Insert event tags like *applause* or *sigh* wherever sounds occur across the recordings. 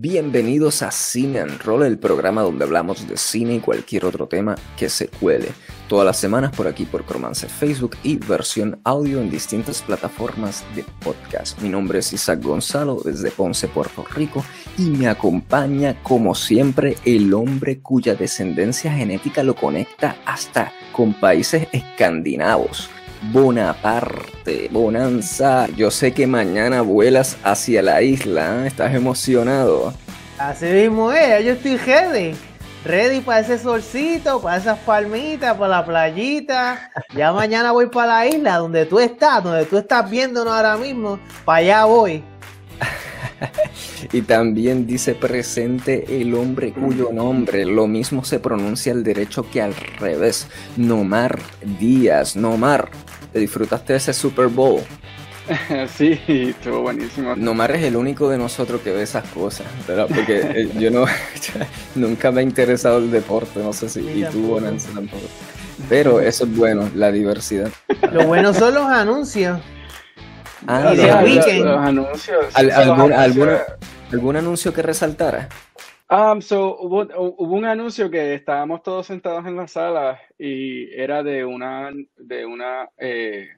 Bienvenidos a Cine and Roll, el programa donde hablamos de cine y cualquier otro tema que se cuele. Todas las semanas por aquí por Cromance Facebook y versión audio en distintas plataformas de podcast. Mi nombre es Isaac Gonzalo desde Ponce, Puerto Rico y me acompaña como siempre el hombre cuya descendencia genética lo conecta hasta con países escandinavos. Bonaparte, Bonanza. Yo sé que mañana vuelas hacia la isla. ¿eh? ¿Estás emocionado? Así mismo es, yo estoy ready. Ready para ese solcito, para esas palmitas, para la playita. Ya *laughs* mañana voy para la isla donde tú estás, donde tú estás viéndonos ahora mismo. Para allá voy. *laughs* y también dice presente el hombre cuyo nombre lo mismo se pronuncia al derecho que al revés. Nomar Díaz, Nomar. ¿Te disfrutaste de ese Super Bowl? *laughs* Sí, estuvo buenísimo. Nomar es el único de nosotros que ve esas cosas, ¿verdad? Porque eh, *laughs* yo no, *laughs* nunca me ha interesado el deporte, no sé si, y tú, Nancy, tampoco. Pero eso es bueno, la diversidad. Lo bueno son los anuncios. Ah, Y los. Los anuncios. Al- sí, los algún, anuncios. alguna- ¿Algún anuncio que resaltara? Um, so, hubo, hubo un anuncio que estábamos todos sentados en la sala y era de una, de una, eh,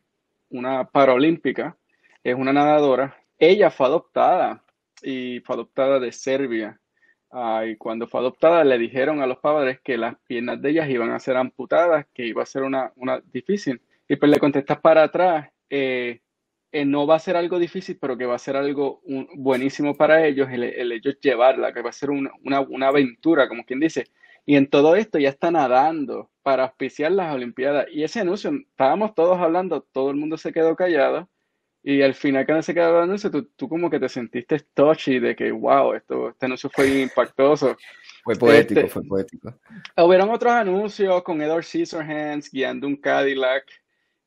una paralímpica, es una nadadora. Ella fue adoptada y fue adoptada de Serbia. Ah, y cuando fue adoptada le dijeron a los padres que las piernas de ellas iban a ser amputadas, que iba a ser una, una difícil. Y pues le contestas para atrás, eh, eh, no va a ser algo difícil, pero que va a ser algo un- buenísimo para ellos, el, el ellos llevarla, que va a ser una, una, una aventura, como quien dice. Y en todo esto ya está nadando para auspiciar las Olimpiadas. Y ese anuncio, estábamos todos hablando, todo el mundo se quedó callado. Y al final, cuando se quedó el anuncio, tú, tú como que te sentiste touchy de que, wow, esto, este anuncio fue impactoso. Fue poético, Este- fue poético. Hubieron otros anuncios con Edward Scissorhands guiando un Cadillac,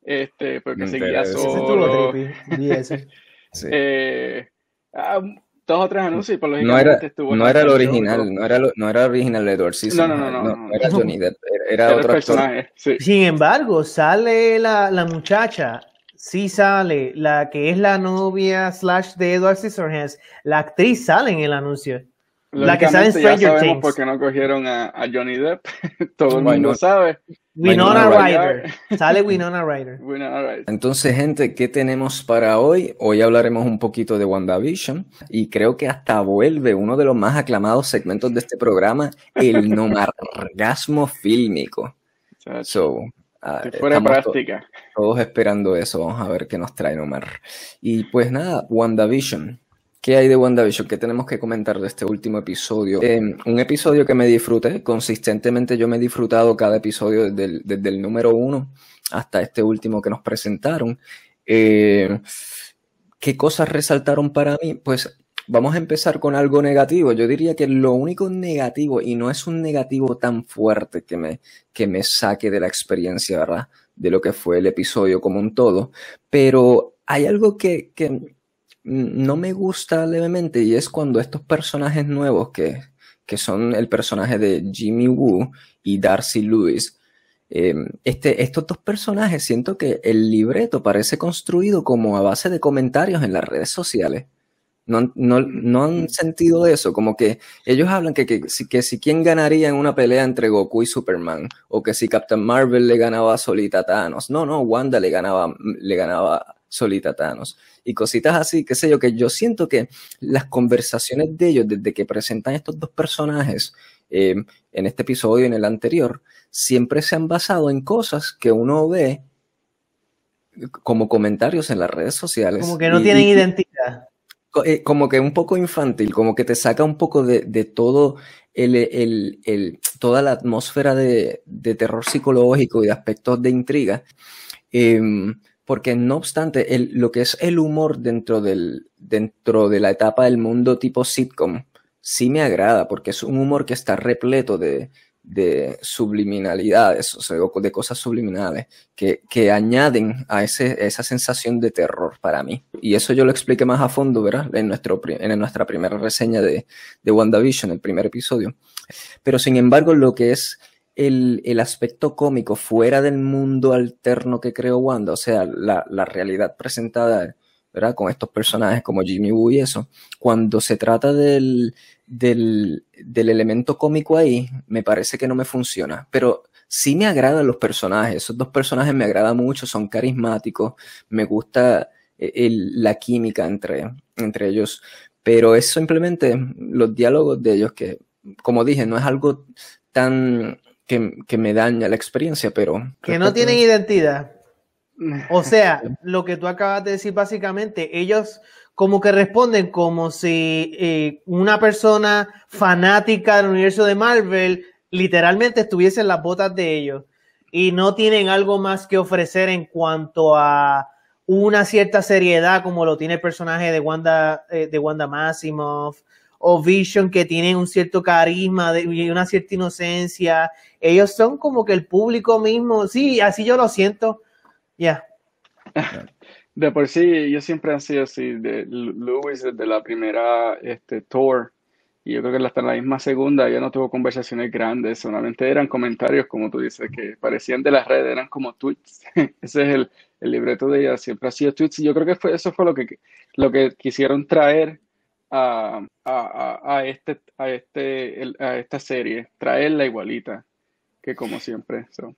este, porque Me se enteré guía de eso. Ese solo. *laughs* Sí. Eh, ah, dos o tres anuncios y por No era, estuvo no era el original, Show. no era, lo- no era el original de Edward Scissorhands, No, no, no, no, no. era Johnny Depp, era, era otro actor. personaje, sí. Sin embargo, sale la, la muchacha, sí sale, la que es la novia slash de Edward Scissorhands, la actriz sale en el anuncio. La que sale en Lógicamente ya Stranger sabemos Things. por qué no cogieron a, a Johnny Depp. *laughs* Todo el mundo sabe. Winona Winona Ryder. Sale Winona Ryder. All right. Entonces, gente, ¿qué tenemos para hoy? Hoy hablaremos un poquito de WandaVision y creo que hasta vuelve uno de los más aclamados segmentos de este programa, el *laughs* nomargasmo fílmico. So, ah, estoy fuera to- práctica. todos esperando eso. Vamos a ver qué nos trae Nomar. Y pues nada, WandaVision. ¿Qué hay de WandaVision? ¿Qué tenemos que comentar de este último episodio? Eh, un episodio que me disfruté. Consistentemente yo me he disfrutado cada episodio desde el, número uno hasta este último que nos presentaron. Eh, ¿Qué cosas resaltaron para mí? Pues vamos a empezar con algo negativo. Yo diría que lo único negativo, y no es un negativo tan fuerte que me, que me saque de la experiencia, ¿verdad? De lo que fue el episodio como un todo, pero hay algo que, que no me gusta levemente y es cuando estos personajes nuevos que, que son el personaje de Jimmy Woo y Darcy Lewis, eh, este, estos dos personajes siento que el libreto parece construido como a base de comentarios en las redes sociales. No, no, no han sentido eso, como que ellos hablan que, que, si, que si quién ganaría en una pelea entre Goku y Superman, o que si Captain Marvel le ganaba solita a Thanos. No, no, Wanda le ganaba, le ganaba solita a Thanos. Y cositas así, qué sé yo, que yo siento que las conversaciones de ellos, desde que presentan estos dos personajes, eh, en este episodio y en el anterior, siempre se han basado en cosas que uno ve como comentarios en las redes sociales. Como que no Y- tienen y- identidad. eh, como que un poco infantil, como que te saca un poco de, de todo el, el- el- toda la atmósfera de, de terror psicológico y de aspectos de intriga. Em, porque no obstante, el- lo que es el humor dentro del, dentro de la etapa del mundo tipo sitcom, sí me agrada, porque es un humor que está repleto de, de subliminalidades, o sea, de cosas subliminales que, que añaden a, ese, esa sensación de terror para mí. Y eso yo lo expliqué más a fondo, ¿verdad? En, nuestro, en nuestra primera reseña de, de WandaVision, el primer episodio. Pero sin embargo, lo que es el, el aspecto cómico fuera del mundo alterno que creó Wanda, o sea, la, la realidad presentada ¿verdad? Con estos personajes como Jimmy Woo y eso. Cuando se trata del, del, del elemento cómico ahí, me parece que no me funciona. Pero sí me agradan los personajes. Esos dos personajes me agradan mucho, son carismáticos. Me gusta eh, el, la química entre, entre ellos. Pero es simplemente los diálogos de ellos que, como dije, no es algo tan que, que me daña la experiencia, pero... Que no tienen identidad. O *laughs* sea, lo que tú acabas de decir básicamente, ellos como que responden como si eh, una persona fanática del universo de Marvel literalmente estuviese en las botas de ellos y no tienen algo más que ofrecer en cuanto a una cierta seriedad como lo tiene el personaje de Wanda, eh, de Wanda Maximoff o Vision que tienen un cierto carisma y una cierta inocencia. Ellos son como que el público mismo, sí, así yo lo siento. Ya. *laughs* De por sí, yo siempre han sido así, de Lewis desde la primera este, tour, y yo creo que hasta la misma segunda ya no tuvo conversaciones grandes, solamente eran comentarios, como tú dices, que parecían de las redes, eran como tweets. *laughs* Ese es el, el libreto de ella, siempre ha sido tweets, y yo creo que fue, eso fue lo que, lo que quisieron traer a, a, a, este, a, este, a esta serie, traerla igualita, que como siempre. So.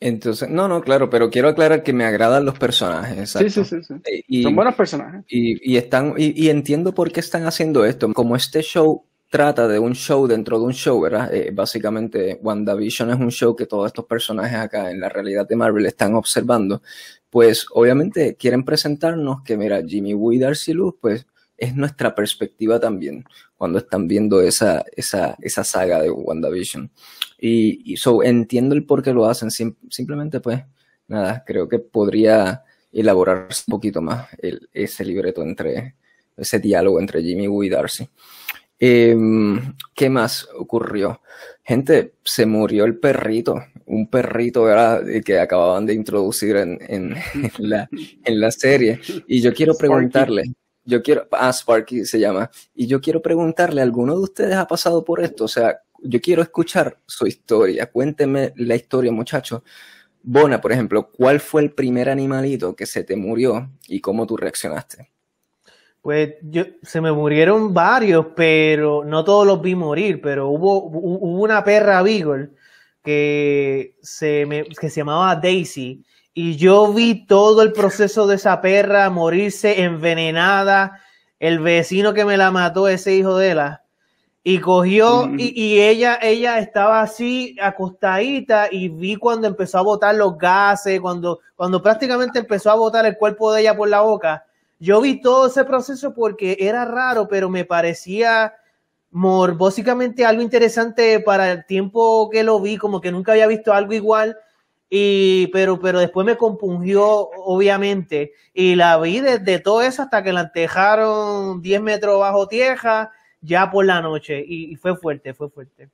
Entonces, no, no, claro, pero quiero aclarar que me agradan los personajes. Sí, sí, sí, sí. Y, Son buenos personajes. Y, y están, y, y, entiendo por qué están haciendo esto. Como este show trata de un show dentro de un show, ¿verdad? Eh, básicamente, WandaVision es un show que todos estos personajes acá en la realidad de Marvel están observando. Pues obviamente quieren presentarnos que, mira, Jimmy Woo y Darcy Luz, pues es nuestra perspectiva también cuando están viendo esa, esa, esa saga de WandaVision. Y, y so, entiendo el por qué lo hacen. Sim simplemente, pues, nada, creo que podría elaborarse un poquito más el, ese libreto entre, ese diálogo entre Jimmy Woo y Darcy. Eh, ¿Qué más ocurrió? Gente, se murió el perrito, un perrito ¿verdad? que acababan de introducir en, en, en, la, en la serie. Y yo quiero preguntarle, yo quiero, ah, Sparky se llama, y yo quiero preguntarle, ¿alguno de ustedes ha pasado por esto? O sea, yo quiero escuchar su historia, cuénteme la historia, muchachos. Bona, por ejemplo, ¿cuál fue el primer animalito que se te murió y cómo tú reaccionaste? Pues yo, se me murieron varios, pero no todos los vi morir, pero hubo, hubo una perra Beagle que se, me, que se llamaba Daisy y yo vi todo el proceso de esa perra morirse envenenada, el vecino que me la mató, ese hijo de la, y cogió, mm. y, y, ella, ella estaba así acostadita y vi cuando empezó a botar los gases, cuando, cuando prácticamente empezó a botar el cuerpo de ella por la boca. Yo vi todo ese proceso porque era raro, pero me parecía morbósicamente algo interesante para el tiempo que lo vi, como que nunca había visto algo igual y, pero, pero después me compungió, obviamente, y la vi desde todo eso hasta que la entejaron 10 metros bajo tierra, ya por la noche, y, y fue fuerte, fue fuerte.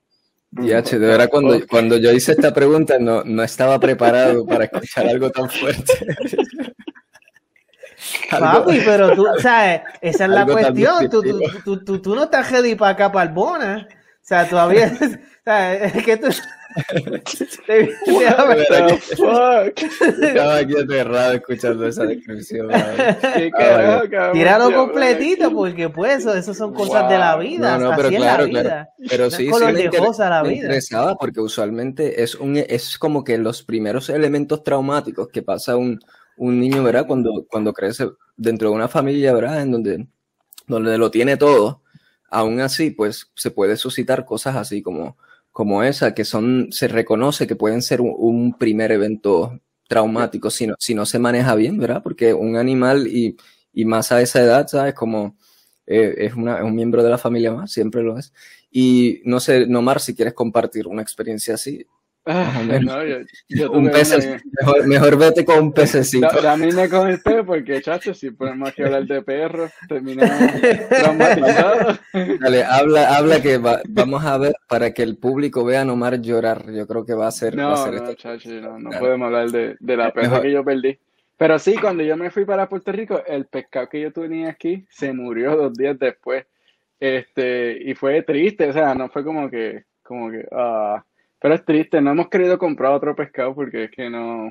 Ya, de verdad, cuando, cuando yo hice esta pregunta no, no estaba preparado para escuchar algo tan fuerte. *laughs* Papi, pero tú, ¿sabes? Esa es la cuestión. Tú, tú, tú, tú, no estás ready para acá, para el Bona. O sea, todavía. *laughs* ¿sabes? Es que tú. *laughs* Estaba aquí aterrado escuchando esa descripción. Tíralo completito porque pues eso, son cosas wow. de la vida. No, no, pero claro, claro. Pero sí, sí me, inter la me vida. interesaba porque usualmente es un es como que los primeros elementos traumáticos que pasa un, un niño, ¿verdad? Cuando, cuando crece dentro de una familia, ¿verdad? En donde, donde lo tiene todo. Aún así, pues se puede suscitar cosas así como como esa, que son, se reconoce que pueden ser un, primer evento traumático si no, si no se maneja bien, ¿verdad? Porque un animal y, y más a esa edad, ¿sabes? Como eh, es, una, es un miembro de la familia más, siempre lo es. Y no sé, Nomar, si quieres compartir una experiencia así. Ah, no, yo, yo un una... mejor, mejor, vete con un pececito. Termine con el pez porque, chacho, si ponemos que hablar de perros, terminamos traumatizados. Dale, habla, habla que va, vamos a ver para que el público vea a Nomar llorar. Yo creo que va a ser. No, va a ser no, chacho, no, no claro. podemos hablar de, de la perra que yo perdí. Pero sí, cuando yo me fui para Puerto Rico, el pescado que yo tenía aquí se murió dos días después. Este, y fue triste, o sea, no fue como que, como que, ah. Uh, pero es triste, no hemos querido comprar otro pescado porque es que no,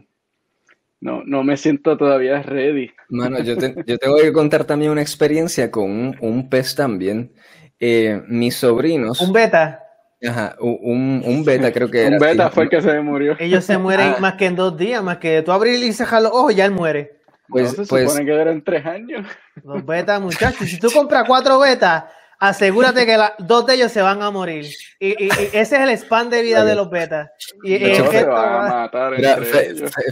no, no me siento todavía ready. Mano, yo, yo tengo que contar también una experiencia con un, pez también. Eh, mis sobrinos. ¿Un beta? Ajá, un, un beta creo que *laughs* era. Un beta fue el que se murió. Ellos se mueren ah. más que en dos días, más que tú abrir y cerrar los ojos, ya él muere. Pues, se pues, supone que eran tres años. Los betas, muchachos. Si tú compras cuatro betas, asegúrate que dos de ellos se van a morir. Y, ese es el spam de vida de los betas. Y, se van a matar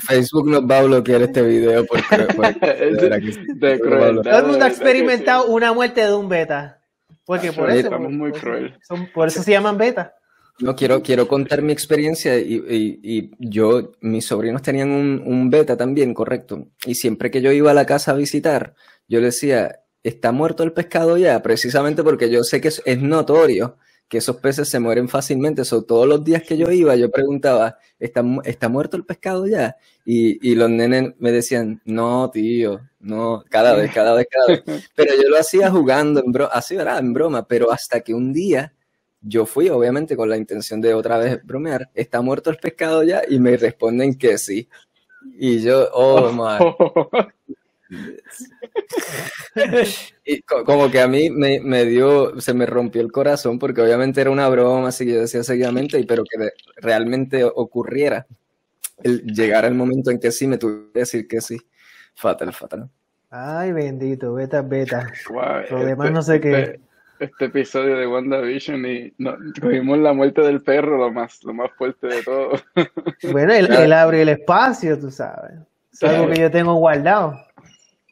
Facebook nos va a bloquear este video porque, *laughs* de, crueldad. Todo el mundo ha experimentado una muerte de un beta. Porque por eso, estamos muy cruel. por eso se llaman beta. No, quiero, quiero contar mi experiencia y, y, yo, mis sobrinos tenían un, un, beta también, correcto. Y siempre que yo iba a la casa a visitar, yo le decía, ¿está muerto el pescado ya? Precisamente porque yo sé que es, notorio que esos peces se mueren fácilmente. So, todos los días que yo iba, yo preguntaba, ¿está, está muerto el pescado ya? Y, y, los nenes me decían, no, tío, no, cada vez, cada vez, cada vez. *laughs* Pero yo lo hacía jugando, en así, ¿verdad? En broma, pero hasta que un día yo fui, obviamente, con la intención de otra vez bromear, ¿está muerto el pescado ya? Y me responden que sí. Y yo, oh, *laughs* my. Y como que a mí me, dio, se me rompió el corazón porque obviamente era una broma, así que yo decía seguidamente, y pero que realmente ocurriera, el, llegar el momento en que sí me tuve que decir que sí. Fatal, fatal. Ay, bendito, beta, beta. Lo demás no sé qué. Este, este episodio de WandaVision y no, cogimos la muerte del perro, lo más, lo más fuerte de todo. Bueno, él, *laughs* abre el espacio, tú sabes. Es algo que yo tengo guardado.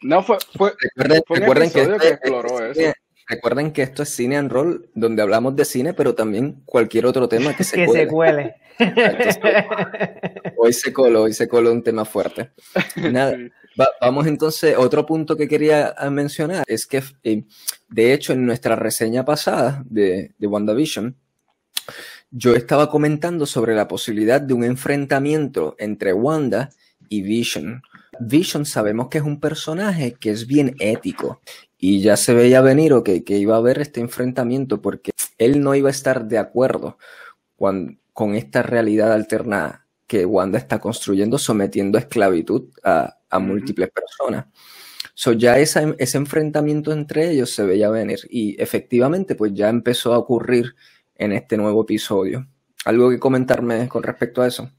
No, fue, fue, recuerden, que, este Recuerden que esto es Cine and Roll, donde hablamos de cine, pero también cualquier otro tema que se que Se cuele. hoy se coló, hoy se coló un tema fuerte. Nada, vamos entonces, otro punto que quería mencionar es que, eh, de hecho, en nuestra reseña pasada de, de WandaVision, yo estaba comentando sobre la posibilidad de un enfrentamiento entre Wanda y Vision. Vision sabemos que es un personaje que es bien ético y ya se veía venir o que, que iba a haber este enfrentamiento porque él no iba a estar de acuerdo con, con esta realidad alternada que Wanda está construyendo sometiendo a esclavitud a, a múltiples personas. So ya ese enfrentamiento entre ellos se veía venir y efectivamente pues ya empezó a ocurrir en este nuevo episodio. ¿Algo que comentarme con respecto a eso?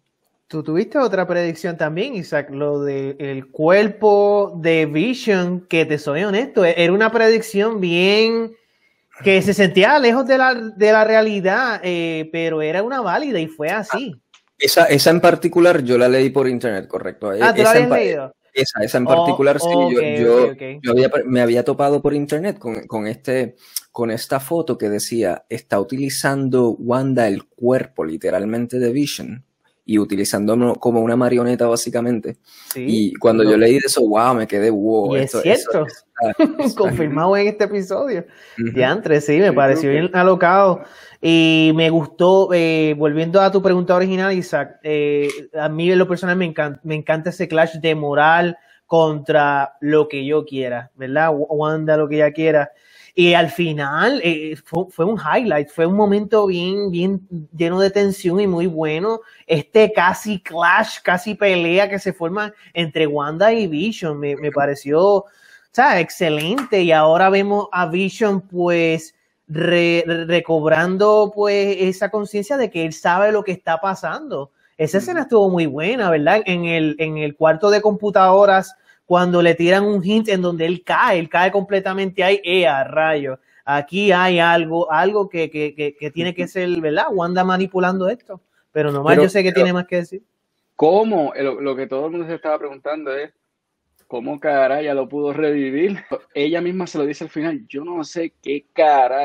Tú tuviste otra predicción también, Isaac, lo del cuerpo de Vision, que te soy honesto, era una predicción bien que se sentía lejos de la, de la realidad, eh, pero era una válida y fue así. Esa, esa en particular yo la leí por internet, correcto. Ah, ¿tú la habías leído? Esa, esa en particular, sí, yo, yo, me había topado por internet con, con, este, con esta foto que decía, está utilizando Wanda el cuerpo literalmente de Vision y utilizándolo como una marioneta básicamente. y cuando yo leí eso, wow, me quedé wow. Y es cierto, *laughs* confirmado en este episodio. Uh sí, me pareció bien alocado. Y me gustó, eh, volviendo a tu pregunta original, Isaac, eh, a mí en lo personal me encanta, me encanta ese clash de moral contra lo que yo quiera, ¿verdad? Wanda lo que ella quiera. Y al final eh, fue, un highlight, fue un momento bien, bien lleno de tensión y muy bueno. Este casi clash, casi pelea que se forma entre Wanda y Vision me, me pareció, o sea, excelente. Y ahora vemos a Vision, pues, recobrando, pues, esa conciencia de que él sabe lo que está pasando. Esa escena estuvo muy buena, ¿verdad? En el, en el cuarto de computadoras cuando le tiran un hint en donde él cae, él cae completamente ahí, ¡eh, a rayo! Aquí hay algo, algo que, que, que, tiene que ser, ¿verdad? Wanda manipulando esto. Pero nomás yo sé que tiene más que decir. ¿Cómo? Lo, que todo el mundo se estaba preguntando es, ¿cómo ya lo pudo revivir? Ella misma se lo dice al final, yo no sé qué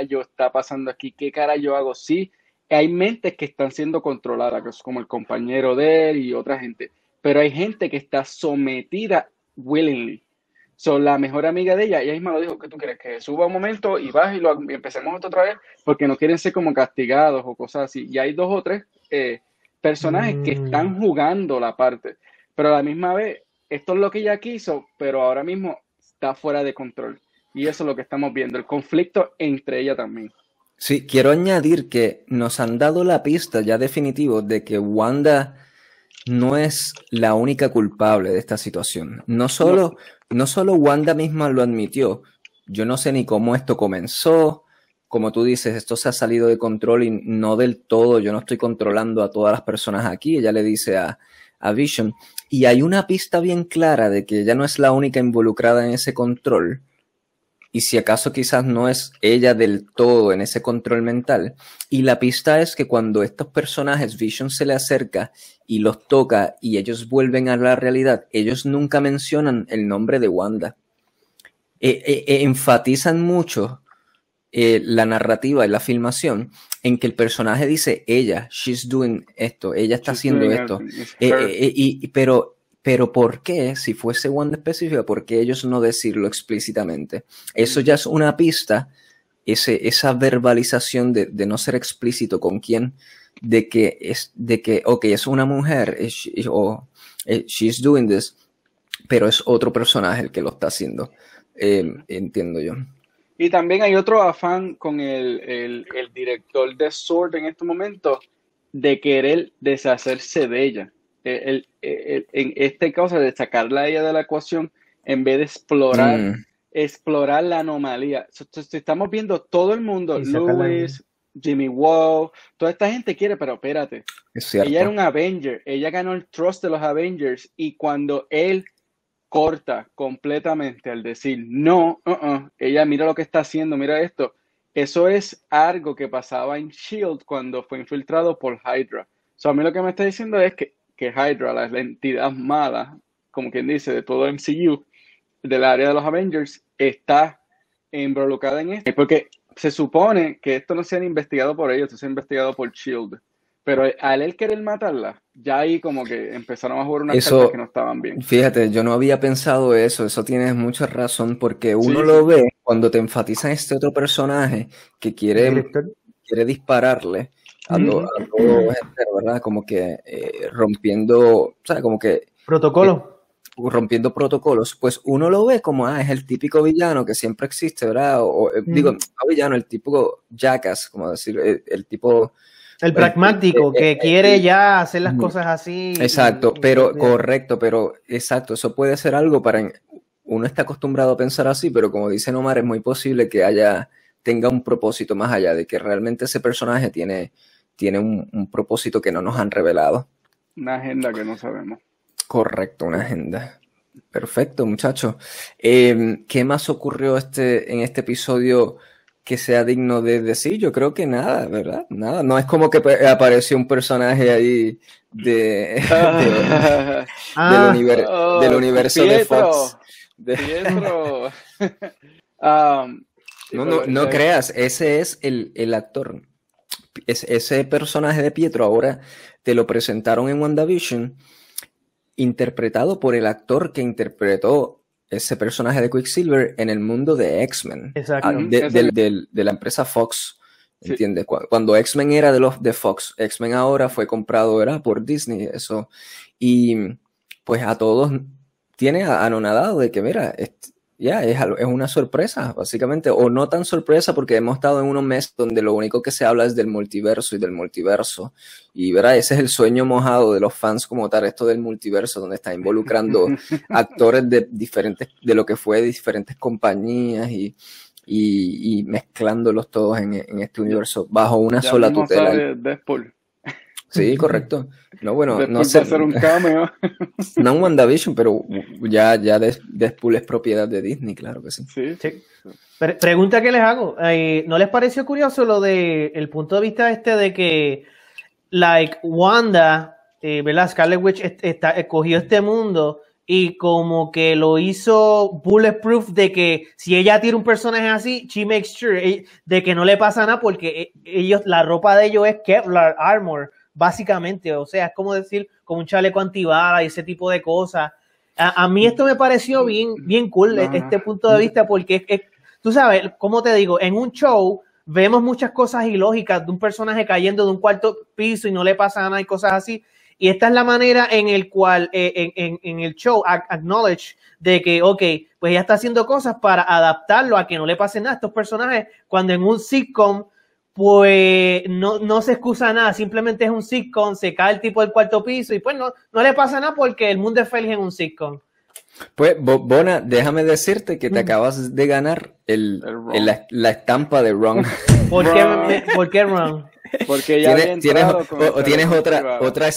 yo está pasando aquí, qué cara yo hago. Sí, hay mentes que están siendo controladas, como el compañero de él y otra gente, pero hay gente que está sometida willingly. So, la mejor amiga de ella, ella misma lo dijo, que tú quieres que suba un momento y baje y, lo, empecemos otra vez, porque no quieren ser como castigados o cosas así. Y hay dos o tres eh, personajes que mm. están jugando la parte, pero a la misma vez, esto es lo que ella quiso, pero ahora mismo está fuera de control. Y eso es lo que estamos viendo, el conflicto entre ella también. Sí, quiero añadir que nos han dado la pista ya definitivo de que Wanda no es la única culpable de esta situación. No solo, no. solo Wanda misma lo admitió, yo no sé ni cómo esto comenzó, como tú dices, esto se ha salido de control y no del todo, yo no estoy controlando a todas las personas aquí, ella le dice a, a Vision, y hay una pista bien clara de que ella no es la única involucrada en ese control, y si acaso quizás no es ella del todo en ese control mental. Y la pista es que cuando estos personajes Vision se le acerca y los toca y ellos vuelven a la realidad, ellos nunca mencionan el nombre de Wanda. E, e, e enfatizan mucho eh, la narrativa y la filmación en que el personaje dice ella, she's doing esto, ella está haciendo esto. Eh, eh, y, pero pero ¿por qué, si fuese Wanda específica, por qué ellos no decirlo explícitamente? Eso ya es una pista, ese, esa verbalización de, de, no ser explícito con quién, de que es, de que, ok, es una mujer, o she's doing this, pero es otro personaje el que lo está haciendo, eh, entiendo yo. Y también hay otro afán con el, el, director de Sword en este momento de querer deshacerse de ella el, en este caso de sacarla a ella de la ecuación en vez de explorar, mm. explorar la anomalía. estamos viendo todo el mundo, Lewis, Jimmy Woo, toda esta gente quiere, pero espérate. ella era un Avenger, ella ganó el trust de los Avengers y cuando él corta completamente al decir no, uh -uh, ella mira lo que está haciendo, mira esto. Eso es algo que pasaba en Shield cuando fue infiltrado por Hydra. So, a mí lo que me está diciendo es que que Hydra, la entidad mala, como quien dice, de todo MCU, del área de los Avengers, está involucrada en esto. Porque se supone que esto no se ha investigado por ellos, esto se ha investigado por Shield. Pero al él querer matarla, ya ahí como que empezaron a jugar unas eso, que no estaban bien. Fíjate, yo no había pensado eso, eso tienes mucha razón, porque uno lo ve cuando te enfatizan este otro personaje que quiere, quiere dispararle a, todo, ¿verdad? Como que eh, rompiendo, sea, Como que... Protocolo. Eh, rompiendo protocolos, pues uno lo ve como, ah, es el típico villano que siempre existe, ¿verdad? O, eh, digo, no villano, el típico jackass, como decir, el, tipo... El pragmático, que quiere ya hacer las cosas así. Exacto, pero correcto, pero exacto, eso puede ser algo para... Uno está acostumbrado a pensar así, pero como dice Nomar, es muy posible que haya, tenga un propósito más allá de que realmente ese personaje tiene, tiene un, propósito que no nos han revelado. Una agenda que no sabemos. Correcto, una agenda. Perfecto, muchachos. Em, ¿Qué más ocurrió este, en este episodio que sea digno de decir? Yo creo que nada, ¿verdad? Nada. No es como que apareció un personaje ahí de, *laughs* ah. del, universo de Fox. Um, *laughs* *laughs* no, no, no creas, ese es el, el actor ese personaje de Pietro ahora te lo presentaron en WandaVision, interpretado por el actor que interpretó ese personaje de Quicksilver en el mundo de X-Men, ah, de, la empresa Fox. ¿Entiendes? Cuando X-Men era de los de Fox, X-Men ahora fue comprado era por Disney, eso. Y pues a todos tiene anonadado de que, mira, ya, es, es, una sorpresa, básicamente, o no tan sorpresa porque hemos estado en unos meses donde lo único que se habla es del multiverso y del multiverso. Y verá, ese es el sueño mojado de los fans como tal, esto del multiverso, donde está involucrando *laughs* actores de diferentes, de lo que fue de diferentes compañías y, y, y mezclándolos todos en, en, este universo bajo una sola tutela. Sí, *laughs* correcto. No, bueno, no sé. hacer un cameo. *laughs* no un WandaVision, pero *laughs* ya, ya Deadpool es propiedad de Disney, claro que sí. Sí. pregunta que les hago. ¿No les pareció curioso lo de el punto de vista este de que, like, Wanda, eh, ¿verdad? Scarlet Witch está, escogió este mundo y como que lo hizo bulletproof de que si ella tiene un personaje así, she makes sure eh, de que no le pasa nada porque eh, ellos, la ropa de ellos es Kevlar Armor básicamente, o sea, es como decir, como un chaleco antibala y ese tipo de cosas. A, mí esto me pareció bien, bien cool, este punto de vista, porque es, tú sabes, como te digo, en un show vemos muchas cosas ilógicas de un personaje cayendo de un cuarto piso y no le pasa nada y cosas así. Y esta es la manera en el cual eh, en, en, el show acknowledge de que, ok, pues ella está haciendo cosas para adaptarlo a que no le pase nada a estos personajes, cuando en un sitcom pues no, no se excusa nada, simplemente es un sitcom, se cae el tipo del cuarto piso y pues no, no le pasa nada porque el mundo es feliz en un sitcom. Pues, Bona, déjame decirte que te acabas de ganar el, la, estampa de Ron. ¿Por qué, ¿Por qué Ron? Porque ya tienes, tienes, o, tienes otra, otra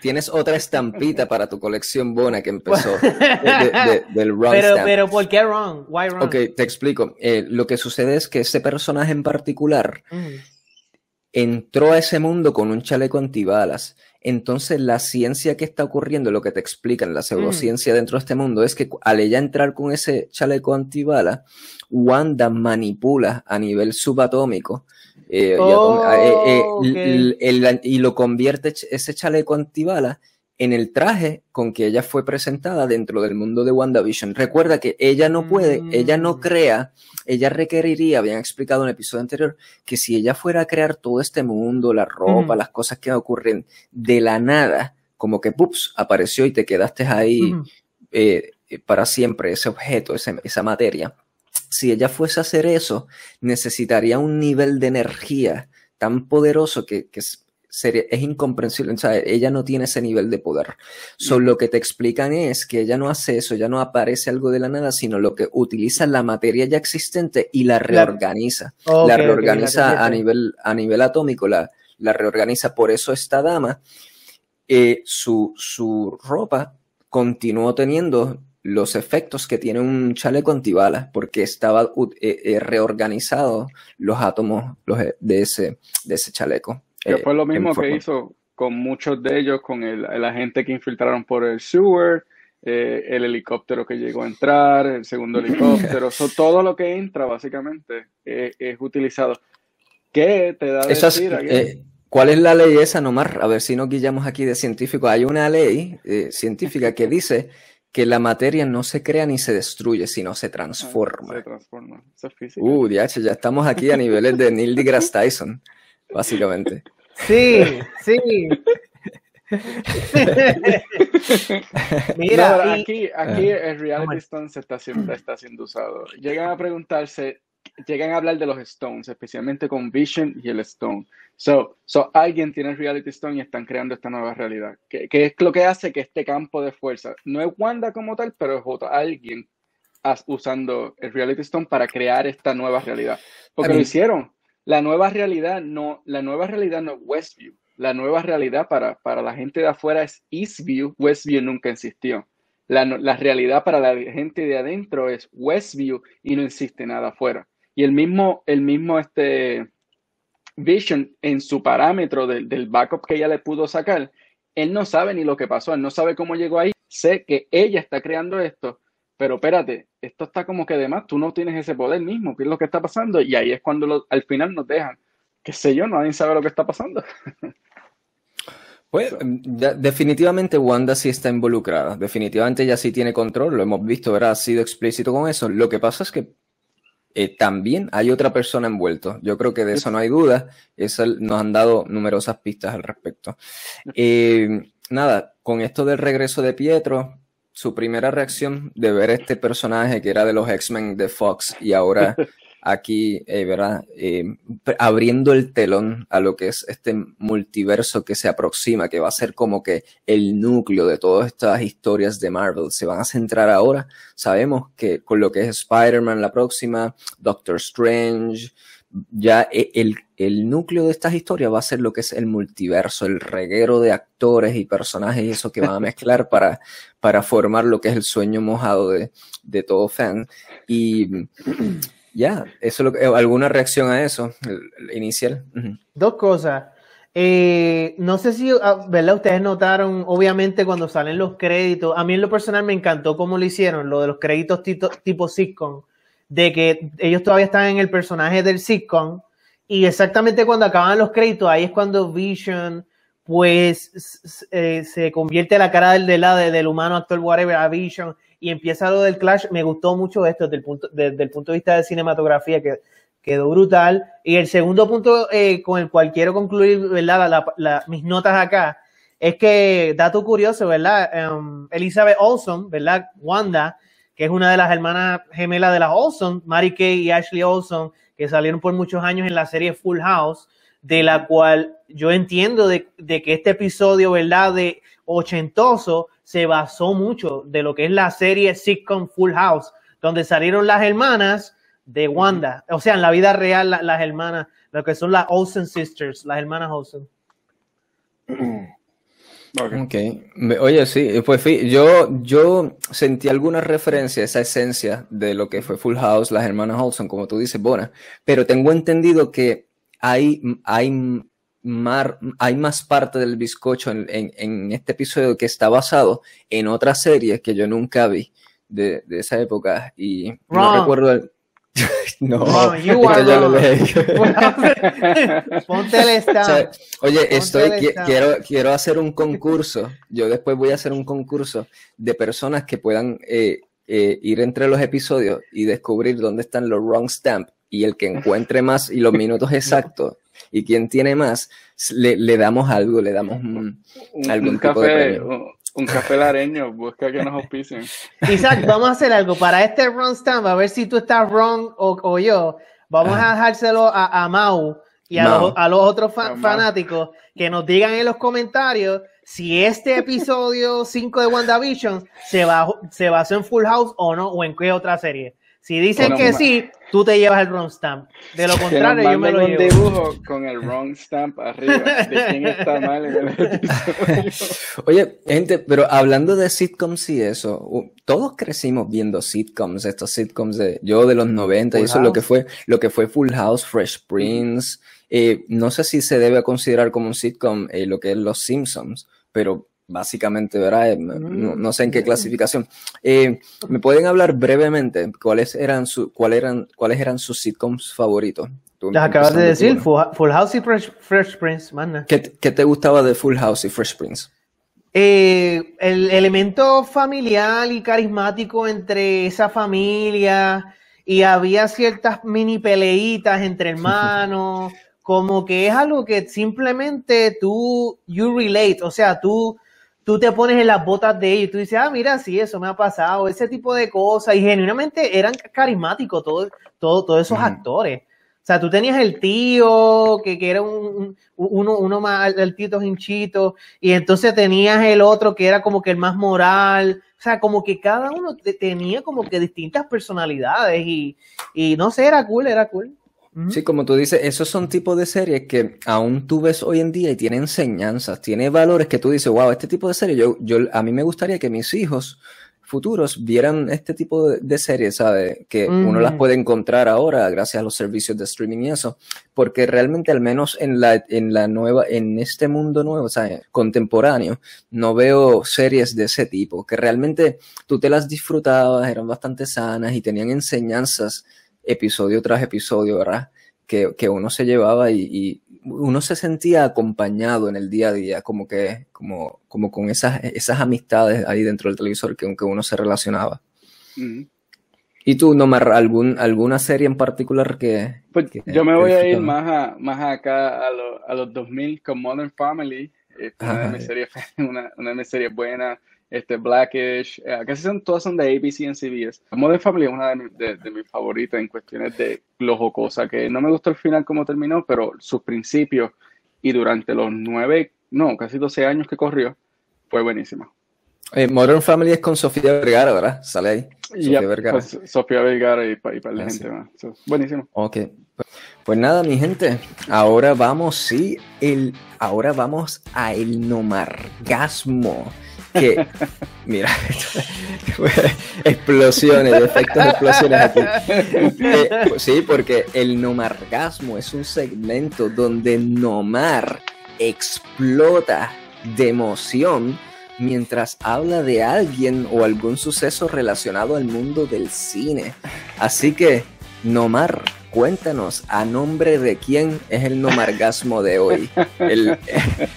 tienes otra estampita *laughs* para tu colección Bona que empezó *laughs* del Ron pero, pero ¿por qué Ron? Why Ron? Ok, te explico. Eh, lo que sucede es que ese personaje en particular entró a ese mundo con un chaleco antibalas. Entonces, la ciencia que está ocurriendo, lo que te explican, la pseudociencia dentro de este mundo, es que al ella entrar con ese chaleco antibalas, Wanda manipula a nivel subatómico eh, eh, eh, y lo convierte ese chaleco antibala en el traje con que ella fue presentada dentro del mundo de WandaVision. Recuerda que ella no puede, ella no mm. crea, ella requeriría, habían explicado en el episodio anterior, que si ella fuera a crear todo este mundo, la ropa, las cosas que ocurren de la nada, como que pups, apareció y te quedaste ahí para siempre, ese objeto, esa materia si ella fuese a hacer eso, necesitaría un nivel de energía tan poderoso que, es, es incomprensible. O sea, ella no tiene ese nivel de poder. Solo lo que te explican es que ella no hace eso, ya no aparece algo de la nada, sino lo que utiliza la materia ya existente y la reorganiza. la reorganiza a, nivel, a nivel atómico, la, la reorganiza. Por eso esta dama, eh, su, su ropa continuó teniendo los efectos que tiene un chaleco antibalas, porque estaba eh, eh, reorganizado los átomos los, eh, de, ese, de ese chaleco. Que fue lo mismo que hizo con muchos de ellos, con el, la gente que infiltraron por el sewer, el helicóptero que llegó a entrar, el segundo *clears throat* helicóptero, todo lo que entra básicamente es utilizado. ¿Qué te da a decir? ¿Cuál es la ley esa, Nomar? A ver si nos guillamos aquí de científico. Hay una ley científica que dice que la materia no se crea ni se destruye, sino se transforma. Se transforma. Eso es física. Uh, ya estamos aquí a niveles de Neil deGrasse Tyson, básicamente. Sí, sí. Mira, aquí, aquí ah. el Reality Stone se está, está siendo usado. Llegan a preguntarse llegan a hablar de los Stones, especialmente con Vision y el Stone. So, so alguien tiene el Reality Stone y están creando esta nueva realidad. ¿Qué, es lo que hace que este campo de fuerza, no es Wanda como tal, pero es otro, alguien usando el Reality Stone para crear esta nueva realidad. Porque lo hicieron. La nueva realidad no, la nueva realidad no es Westview. La nueva realidad para, para la gente de afuera es Eastview. Westview nunca existió. La, la, realidad para la gente de adentro es Westview y no existe nada afuera. Y el mismo, el mismo este Vision en su parámetro del, del backup que ella le pudo sacar, él no sabe ni lo que pasó, él no sabe cómo llegó ahí. Sé que ella está creando esto, pero espérate, esto está como que además tú no tienes ese poder mismo, ¿qué es lo que está pasando? Y ahí es cuando al final nos dejan, qué sé yo, nadie sabe lo que está pasando. *laughs* Pues definitivamente Wanda sí está involucrada, definitivamente ella sí tiene control, lo hemos visto, ¿verdad? Ha sido explícito con eso. Lo que pasa es que eh, también hay otra persona envuelto. Yo creo que de eso no hay duda. Eso nos han dado numerosas pistas al respecto. Eh, nada, con esto del regreso de Pietro, su primera reacción de ver este personaje que era de los X-Men de Fox y ahora *laughs* aquí, eh, ¿verdad? Eh, abriendo el telón a lo que es este multiverso que se aproxima, que va a ser como que el núcleo de todas estas historias de Marvel. Se van a centrar ahora, sabemos que con lo que es Spider-Man la próxima, Doctor Strange, ya e, el, el, núcleo de estas historias va a ser lo que es el multiverso, el reguero de actores y personajes y eso que van a mezclar *laughs* para, para formar lo que es el sueño mojado de, de todo fan. Y ya, eso lo, eh, ¿alguna reacción a eso inicial? Dos cosas. Eh, no sé si, ah, ¿verdad? Ustedes notaron, obviamente, cuando salen los créditos. A mí en lo personal me encantó cómo lo hicieron, lo de los créditos tipo, tipo sitcom, de que ellos todavía están en el personaje del sitcom. Y exactamente cuando acaban los créditos, ahí es cuando Vision, pues, eh, se convierte la cara del, del, del humano actor, whatever, a Vision y empieza lo del Clash. Me gustó mucho esto desde el punto, desde el punto de vista de cinematografía, que quedó brutal. Y el segundo punto eh, con el cual quiero concluir, ¿verdad? mis notas acá, es que, dato curioso, ¿verdad? Um, Elizabeth Olson, ¿verdad? Wanda, que es una de las hermanas gemelas de las Olson, Mary Kay y Ashley Olson, que salieron por muchos años en la serie Full House, de la cual yo entiendo de que este episodio, ¿verdad? De ochentoso se basó mucho de lo que es la serie sitcom Full House, donde salieron las hermanas de Wanda, o sea, en la vida real la- las hermanas, lo que son las Olsen Sisters, las hermanas Olsen. *clears throat* Ok. Ok. Oye, sí, pues yo, yo sentí alguna referencia a esa esencia de lo que fue Full House, las hermanas Olson, como tú dices, Bona, pero tengo entendido que hay, hay, mar- hay más parte del bizcocho en, en- en este episodio que está basado en otra serie que yo nunca vi de, de esa época y no recuerdo el... *laughs* no, que yo lo. *laughs* Ponte el O stand. sea, oye, Ponte estoy, el qui- stand. quiero, quiero hacer un concurso. Yo después voy a hacer un concurso de personas que puedan eh, eh, ir entre los episodios y descubrir dónde están los wrong stamp. Y el que encuentre más y los minutos *laughs* exactos y quien tiene más, le, le damos algo, le damos un, Un, algún un tipo de café, premio. un, un café lareño, busca que nos auspicien. *laughs* Isaac, vamos a hacer algo para este wrong stamp, a ver si tú estás wrong o, o yo. Vamos a dejárselo a, a Mau y a, Mau. los, a los otros fa- A Mau. fanáticos que nos digan en los comentarios si este *laughs* episodio 5 de WandaVision se, bajó- se basó en Full House o no, o en qué otra serie. Si dicen Bueno, que sí, tú te llevas el wrong stamp. De lo contrario, yo me lo un llevo. dibujo con el wrong stamp arriba de quién está mal en el episodio. Oye, gente, pero hablando de sitcoms y eso, todos crecimos viendo sitcoms, estos sitcoms de yo de los 90 y Full eso lo que fue, lo que fue Full House, Fresh Prince. eh, no sé si se debe considerar como un sitcom eh, lo que es Los Simpsons, pero básicamente, ¿verdad? Eh, no, no sé en qué clasificación. Eh, ¿Me pueden hablar brevemente cuáles eran su, cuál eran, cuáles eran sus sitcoms favoritos? Tú, Las acabas de tú, decir, ¿no? Full, House y Fresh, Fresh Prince, manda. ¿Qué, qué te gustaba de Full House y Fresh Prince? Eh, el elemento familiar y carismático entre esa familia y había ciertas mini peleitas entre *laughs* hermanos, como que es algo que simplemente tú, you relate, o sea, tú, tú te pones en las botas de ellos y tú dices, ah, mira, sí, eso me ha pasado, ese tipo de cosas, y genuinamente eran carismáticos todos, todo, todos esos actores. O sea, tú tenías el tío, que, que era un, un- uno, uno más altito, hinchito, y entonces tenías el otro que era como que el más moral. O sea, como que cada uno te- tenía como que distintas personalidades y, y no sé, era cool, era cool. Sí, como tú dices, esos son tipos de series que aún tú ves hoy en día y tiene enseñanzas, tiene valores que tú dices, wow, este tipo de serie, yo, yo, a mí me gustaría que mis hijos futuros vieran este tipo de, de series, ¿sabes? Que uno las Ujú. puede encontrar ahora gracias a los servicios de streaming y eso, porque realmente al menos en la, en la nueva, en este mundo nuevo, ¿sabes? Contemporáneo, no veo series de ese tipo, que realmente tú te las disfrutabas, eran bastante sanas y tenían enseñanzas episodio tras episodio, ¿verdad? Que, que uno se llevaba y, y uno se sentía acompañado en el día a día, como que, como, como con esas, esas amistades ahí dentro del televisor que, que uno se relacionaba. Ujú. ¿Y tú, Nomar, algún, alguna serie en particular que... Pues que- yo me voy a ir más, a, más acá a, lo- a los 2000 con Modern Family. Es una de mis series, *laughs* una, una de mis series buenas. Este, Blackish, eh, casi son, todas son de ABC y CBS. Modern Family es una de, mis- de, de mis favoritas en cuestiones de lo jocosa, que no me gustó el final como terminó, pero sus principios y durante los nueve, no, casi 12 años que corrió, fue buenísima. Eh, Modern Family es con Sofía Vergara, ¿verdad? Sale ahí. Sofía Vergara. pues, Sofía Vergara y, pa- y par de Ah, gente sí. más. So, buenísimo. Ok. Pues nada, mi gente. Ahora vamos, sí, el, ahora vamos a el nomargasmo. Que, mira, *laughs* explosiones, efectos de explosiones aquí. Eh, sí, porque el nomargasmo es un segmento donde Nomar explota de emoción mientras habla de alguien o algún suceso relacionado al mundo del cine. Así que, Nomar, cuéntanos a nombre de quién es el nomargasmo de hoy. El,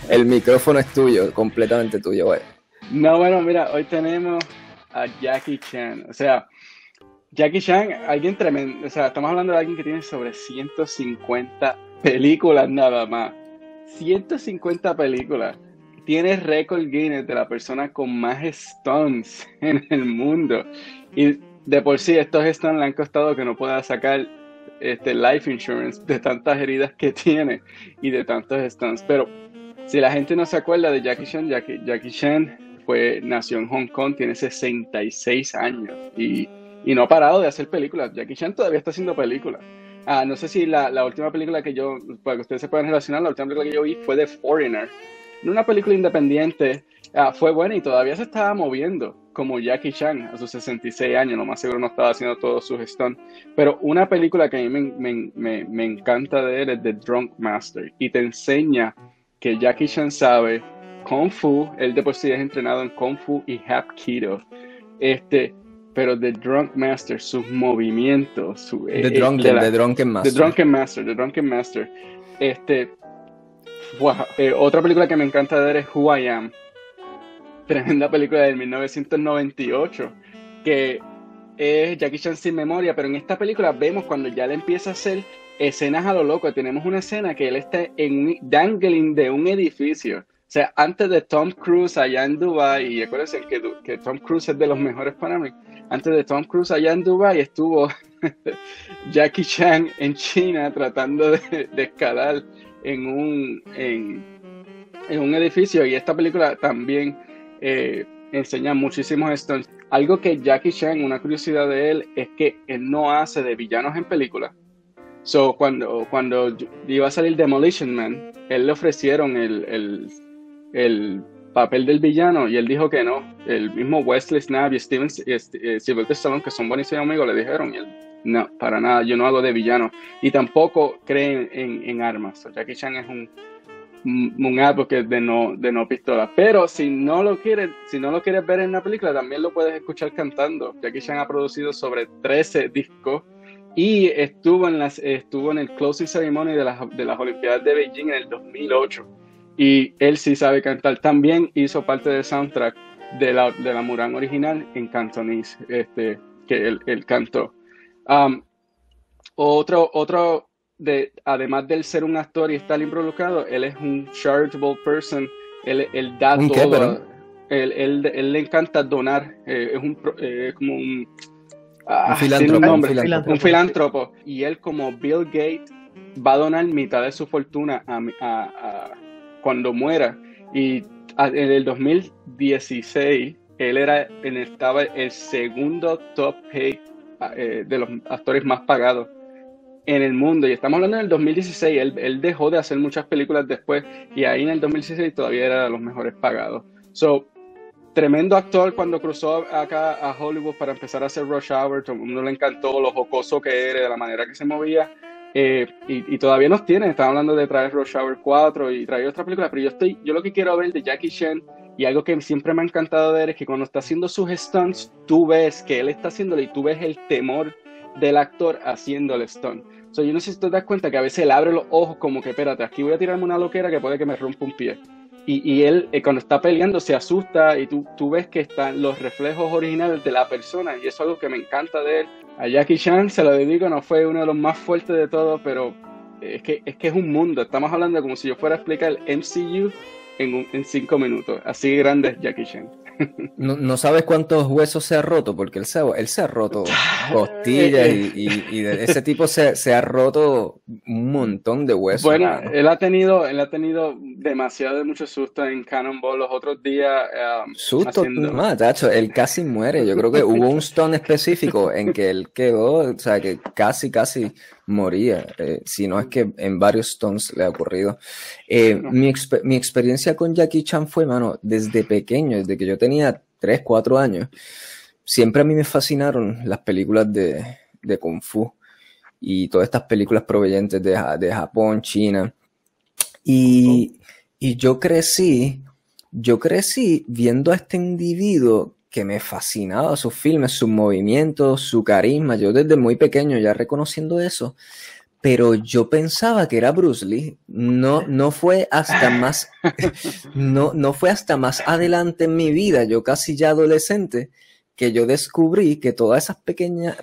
el micrófono es tuyo, completamente tuyo. güey. No, bueno, mira, hoy tenemos a Jackie Chan. O sea, Jackie Chan, alguien tremendo. O sea, estamos hablando de alguien que tiene sobre 150 películas nada más. 150 películas. Tiene récord Guinness de la persona con más stunts *laughs* en el mundo. Y de por sí estos están le han costado que no pueda sacar este life insurance de tantas heridas que tiene y de tantos stunts. Pero si la gente no se acuerda de Jackie Chan, Jackie, Jackie Chan fue, nació en Hong Kong, tiene 66 años y, y no ha parado de hacer películas. Jackie Chan todavía está haciendo películas. Ah, no sé si la, la, última película que yo, para que ustedes se puedan relacionar, la última película que yo vi fue The Foreigner. Una película independiente, ah, fue buena y todavía se estaba moviendo como Jackie Chan a sus 66 años, lo más seguro no estaba haciendo todos sus stunts. Pero una película que a mí me, me, me, encanta de él es The Drunk Master y te enseña que Jackie Chan sabe Kung Fu, él de por sí es entrenado en Kung Fu y Hapkido. Este, pero The Drunk Master, sus movimientos, su, The, eh, drunken, the Drunken Master. The Drunken Master, The Drunken Master. Este, eh, otra película que me encanta ver es Who I Am. Tremenda película del 1998 que es Jackie Chan sin memoria, pero en esta película vemos cuando ya le empieza a hacer escenas a lo loco. Tenemos una escena que él está en un dangling de un edificio. O sea, antes de Tom Cruise allá en Dubai, y acuérdense que, que Tom Cruise es de los mejores para mí, antes de Tom Cruise allá en Dubai estuvo *laughs* Jackie Chan en China tratando de, escalar en un, en, un edificio y esta película también eh, enseña muchísimos stunts. Algo que Jackie Chan, una curiosidad de él, es que él no hace de villanos en películas. So, cuando, cuando iba a salir Demolition Man, él le ofrecieron el el papel del villano y él dijo que no. El mismo Wesley Snap y Steven eh, Sylvester Stallone, que son buenísimos amigos, le dijeron no, para nada, yo no hago de villano. Y tampoco creen en, armas. Jackie Chan es un, un advocate de no, de no pistola. Pero si no lo quieres, si no lo quieres ver en la película, también lo puedes escuchar cantando. Jackie Chan ha producido sobre 13 discos y estuvo en las estuvo en el closing ceremony de las, de las Olimpiadas de Beijing en el 2008 y él sí sabe cantar. También hizo parte del soundtrack de la, de la Muran original en cantonés, este, que él, él cantó. Um, otro, otro de, además del ser un actor y estar involucrado, él es un charitable person, él, él da todo. él, él, le encanta donar, eh, es un, eh, como un, ah, un, filántropo, un, filántropo, Y él como Bill Gates va a donar mitad de su fortuna a, a cuando muera. Y en el 2016, él era, estaba el segundo top pay eh, de los actores más pagados en el mundo. Y estamos hablando del 2016, él, él, dejó de hacer muchas películas después y ahí en el 2016 todavía era de los mejores pagados. So, tremendo actor cuando cruzó acá a Hollywood para empezar a hacer Rush Hour, todo el mundo le encantó lo jocoso que era, de la manera que se movía. Eh, y, todavía nos tienen, están hablando de traer Rush Hour 4 y traer otra película, pero yo estoy, yo lo que quiero ver de Jackie Chan y algo que siempre me ha encantado ver es que cuando está haciendo sus stunts, tú ves que él está haciéndolo y tú ves el temor del actor haciendo el stunt. So, yo no sé si te das cuenta que a veces él abre los ojos como que, espérate, aquí voy a tirarme una loquera que puede que me rompa un pie. Y, él, eh, cuando está peleando, se asusta y tú, tú ves que están los reflejos originales de la persona y eso es algo que me encanta de él a Jackie Chan se lo dedico, no fue uno de los más fuertes de todos, pero es que, es que es un mundo. Estamos hablando como si yo fuera a explicar el MCU en, en cinco minutos. Así grande es Jackie Chan. No, sabes cuántos huesos se ha roto, porque él se, él se ha roto costillas y, y, *laughs* ese tipo se, se, ha roto un montón de huesos. Bueno, él ha tenido, él ha tenido demasiado de mucho susto en Cannonball los otros días. Um, susto, más, tacho, él casi muere. Yo creo que *laughs* hubo un stone específico en que él quedó, o sea, que casi, casi moría, eh, si no es que en varios stones le ha ocurrido. Eh, mi, mi, experiencia con Jackie Chan fue, mano, desde pequeño, desde que yo tenía 3, 4 años, siempre a mí me fascinaron las películas de, de Kung Fu y todas estas películas provenientes de, de Japón, China. Y, y yo crecí, yo crecí viendo a este individuo que me fascinaba sus filmes, sus movimientos, su carisma. Yo desde muy pequeño ya reconociendo eso, pero yo pensaba que era Bruce Lee. No, no fue hasta *laughs* más, *laughs* no, no fue hasta más adelante en mi vida, yo casi ya adolescente, que yo descubrí que todas esas pequeñas,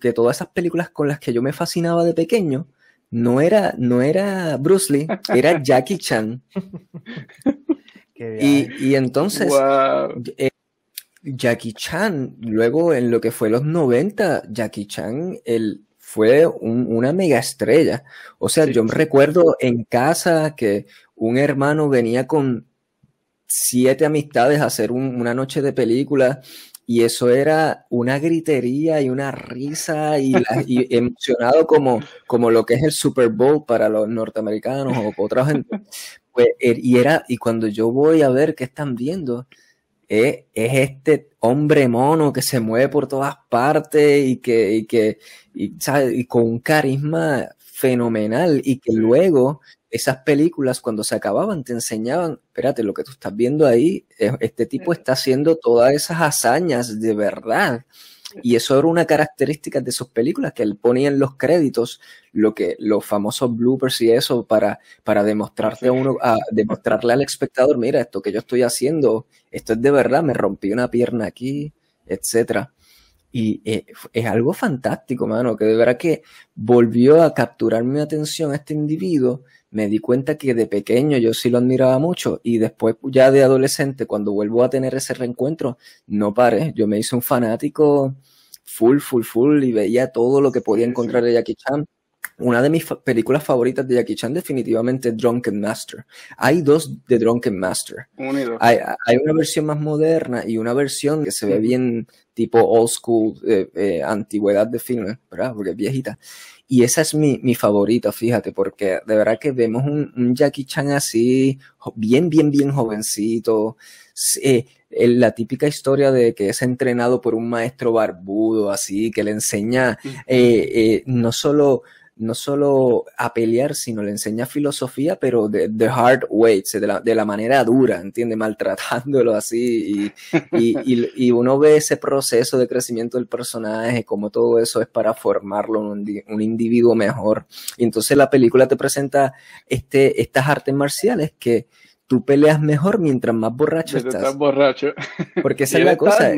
que todas esas películas con las que yo me fascinaba de pequeño, no era, no era Bruce Lee, era *laughs* Jackie Chan. y, y, entonces, eh, Jackie Chan, luego en lo que fue los 90, Jackie Chan, él fue una mega estrella. O sea, yo me recuerdo en casa que un hermano venía con siete amistades a hacer una noche de película y eso era una gritería y una risa y, *laughs* emocionado como, como lo que es el Super Bowl para los norteamericanos o otra gente. *laughs* Pues, er, y era, y cuando yo voy a ver qué están viendo, es, este hombre mono que se mueve por todas partes y que, y que y, y con un carisma fenomenal y que luego esas películas cuando se acababan te enseñaban, espérate, lo que tú estás viendo ahí, este tipo está haciendo todas esas hazañas de verdad. Y eso era una característica de sus películas, que él ponía en los créditos lo que, los famosos bloopers y eso para, para demostrarte a uno, a demostrarle al espectador, mira, esto que yo estoy haciendo, esto es de verdad, me rompí una pierna aquí, etcétera. Y eh, es algo fantástico, mano, que de verdad que volvió a capturar mi atención a este individuo. Me di cuenta que de pequeño yo sí lo admiraba mucho y después ya de adolescente, cuando vuelvo a tener ese reencuentro, no paré. Yo me hice un fanático full, full, full y veía todo lo que podía encontrar de Jackie Chan una de mis películas favoritas de Jackie Chan definitivamente es Drunken Master. Hay dos de Drunken Master. Hay, hay, una versión más moderna y una versión que se ve bien tipo old school, eh, eh, antigüedad de filmes, ¿verdad? Porque es viejita. Y esa es mi, mi favorita, fíjate, porque de verdad que vemos un, Jackie Chan así, bien, bien, bien jovencito. Eh, la típica historia de que es entrenado por un maestro barbudo, así, que le enseña no solo no solo a pelear, sino le enseña filosofía, pero de, the hard way, de la, de la manera dura, ¿entiende? Maltratándolo así. Y, y, y, uno ve ese proceso de crecimiento del personaje, como todo eso es para formarlo un, un individuo mejor. Y entonces la película te presenta este, estas artes marciales que tú peleas mejor mientras más borracho estás. Estás borracho. Porque esa *laughs* es la cosa.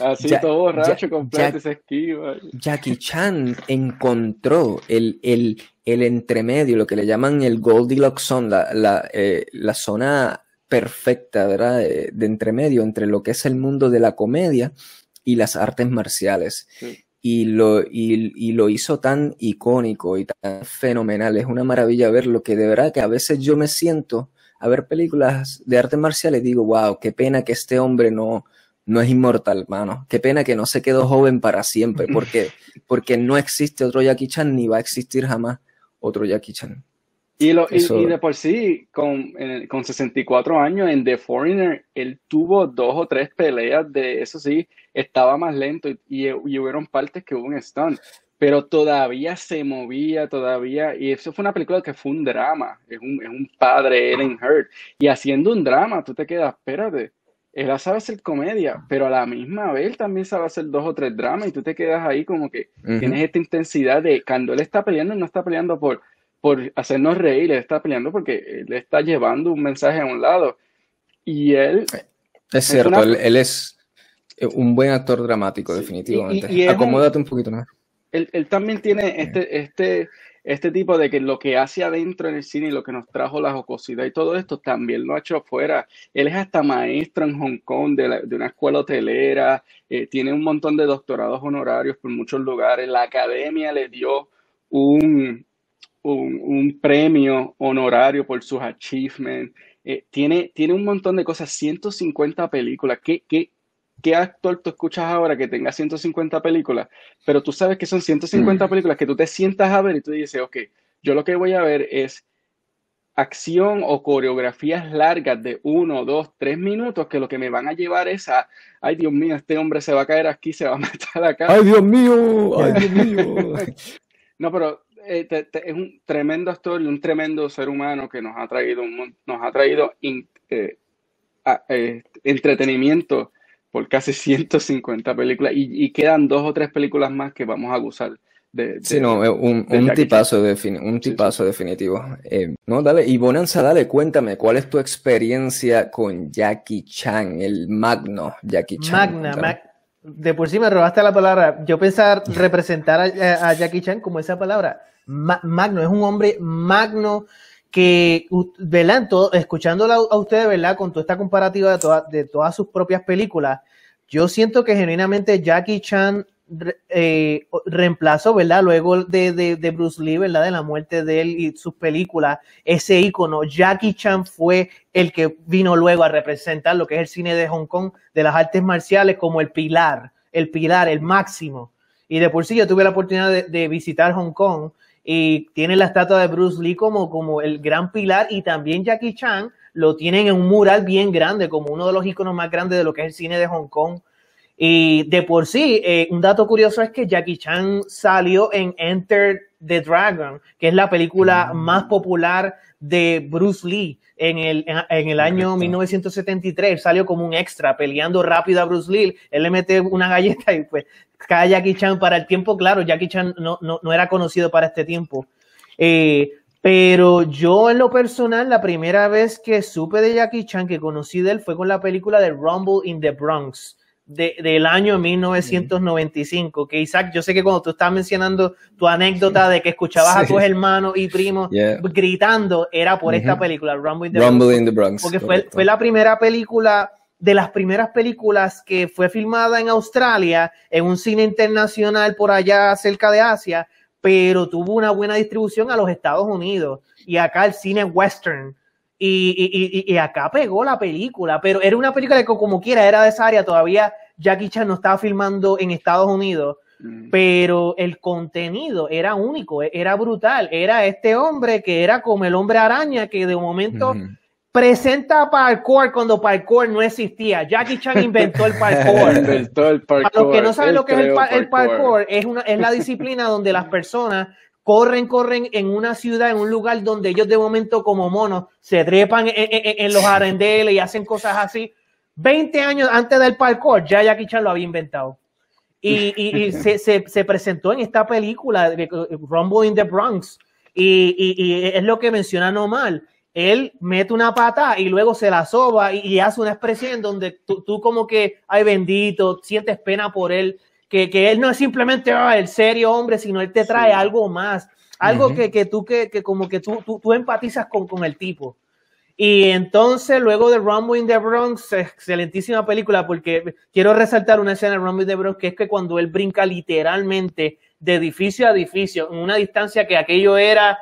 Así todo borracho, completo, se esquiva. Jackie Chan encontró el, el, el, entremedio, lo que le llaman el Goldilocks Zone, la, la, eh, la zona perfecta, ¿verdad? De, de, entremedio entre lo que es el mundo de la comedia y las artes marciales. Sí. Y lo, y, y, lo hizo tan icónico y tan fenomenal. Es una maravilla ver lo que de verdad que a veces yo me siento a ver películas de artes marciales digo, wow, qué pena que este hombre no, no es inmortal, mano. Qué pena que no se quedó joven para siempre, porque, porque no existe otro Jackie Chan ni va a existir jamás otro Jackie Chan. Y, lo, y, de por sí, con, con 64 años en The Foreigner, él tuvo dos o tres peleas de, eso sí, estaba más lento y, y, y hubieron partes que hubo un stunt pero todavía se movía, todavía, y eso fue una película que fue un drama, es un, es un padre, Ellen Hurt, y haciendo un drama, tú te quedas, espérate, él sabe hacer comedia, pero a la misma vez él también sabe hacer dos o tres dramas, y tú te quedas ahí como que tienes esta intensidad de cuando él está peleando, no está peleando por, por hacernos reír, él está peleando porque él está llevando un mensaje a un lado, y él... Es cierto, él, es un buen actor dramático, definitivamente. Acomódate un poquito más él, también tiene este, este, este tipo de que lo que hace adentro en el cine y lo que nos trajo la jocosidad y todo esto también lo ha hecho afuera. Él es hasta maestro en Hong Kong de, una escuela hotelera, eh, tiene un montón de doctorados honorarios por muchos lugares. La academia le dio un, un, premio honorario por sus achievements. Eh, tiene, tiene un montón de cosas, 150 películas. ¿Qué, qué, ¿qué actor tú escuchas ahora que tenga 150 películas? Pero tú sabes que son 150 mm. películas que tú te sientas a ver y tú dices, ok, yo lo que voy a ver es acción o coreografías largas de uno, dos, tres minutos que lo que me van a llevar es a, ay Dios mío, este hombre se va a caer aquí, se va a *laughs* matar acá. Ay Dios mío, ay Dios *laughs* mío. no, pero eh, es un tremendo actor y un tremendo ser humano que nos ha traído, nos ha traído eh, eh, entretenimiento por casi *laughs* 150 películas y, quedan dos o tres películas más que vamos a gozar. De, sí, no, un, un tipazo, un tipazo definitivo. Eh, no, dale, y Bonanza, dale, cuéntame, ¿cuál es tu experiencia con Jackie Chan, el magno Jackie Chan? Magna, de por sí me robaste la palabra. Yo pensaba representar a, Jackie Chan como esa palabra. magno, es un hombre magno que, ¿verdad? escuchándolo a ustedes, ¿verdad? Con toda esta comparativa de, de todas sus propias películas, yo siento que genuinamente Jackie Chan eh, reemplazó, ¿verdad? Luego de, de, Bruce Lee, ¿verdad? De la muerte de él y sus películas, ese icono, Jackie Chan fue el que vino luego a representar lo que es el cine de Hong Kong, de las artes marciales, como el pilar, el pilar, el máximo. Y de por sí yo tuve la oportunidad de, de visitar Hong Kong y tiene la estatua de Bruce Lee como, como el gran pilar y también Jackie Chan lo tienen en un mural bien grande, como uno de los iconos más grandes de lo que es el cine de Hong Kong y de por sí, eh, un dato curioso es que Jackie Chan salió en Enter the Dragon, que es la película mm. más popular de Bruce Lee en el, en, el año 1973. Salió como un extra peleando rápido a Bruce Lee. Él le mete una galleta y pues cae Jackie Chan para el tiempo. Claro, Jackie Chan no, no, no era conocido para este tiempo. Eh, pero yo en lo personal, la primera vez que supe de Jackie Chan, que conocí de él, fue con la película de Rumble in the Bronx del año 1995. Que Isaac, yo sé que cuando tú estás mencionando tu anécdota de que escuchabas a tus hermanos y primos gritando, era por esta película, Rumble, in the, Bronx, Porque fue, fue, la primera película, de las primeras películas que fue filmada en Australia, en un cine internacional por allá cerca de Asia, pero tuvo una buena distribución a los Estados Unidos. Y acá el cine western y, y, y, acá pegó la película, pero era una película que como quiera era de esa área, todavía Jackie Chan no estaba filmando en Estados Unidos, mm. pero el contenido era único, e, era brutal, era este hombre que era como el hombre araña que de momento presenta parkour cuando parkour no existía. Jackie Chan inventó el *laughs* parkour. inventó el parkour. Para los que no saben lo que es el, el parkour, es, una, es la disciplina donde las *laughs* personas corren, corren en una ciudad, en un lugar donde ellos de momento como monos se trepan en, los arendeles y hacen cosas así. 20 años antes del parkour, ya Jackie Chan lo había inventado. Y, *laughs* se, presentó en esta película, Rumble in the Bronx. Y, es lo que menciona Normal. Él mete una pata y luego se la soba y, hace una expresión donde tú, tú, como que, ay bendito, sientes pena por él que, que él no es simplemente ah, el serio hombre, sino él te trae algo más, algo que, que, tú, que, que como que tú, tú, tú empatizas con, con, el tipo. Y entonces, luego de Rumble in the Bronx, excelentísima película, porque quiero resaltar una escena de Rumble in the Bronx, que es que cuando él brinca literalmente de edificio a edificio, en una distancia que aquello era,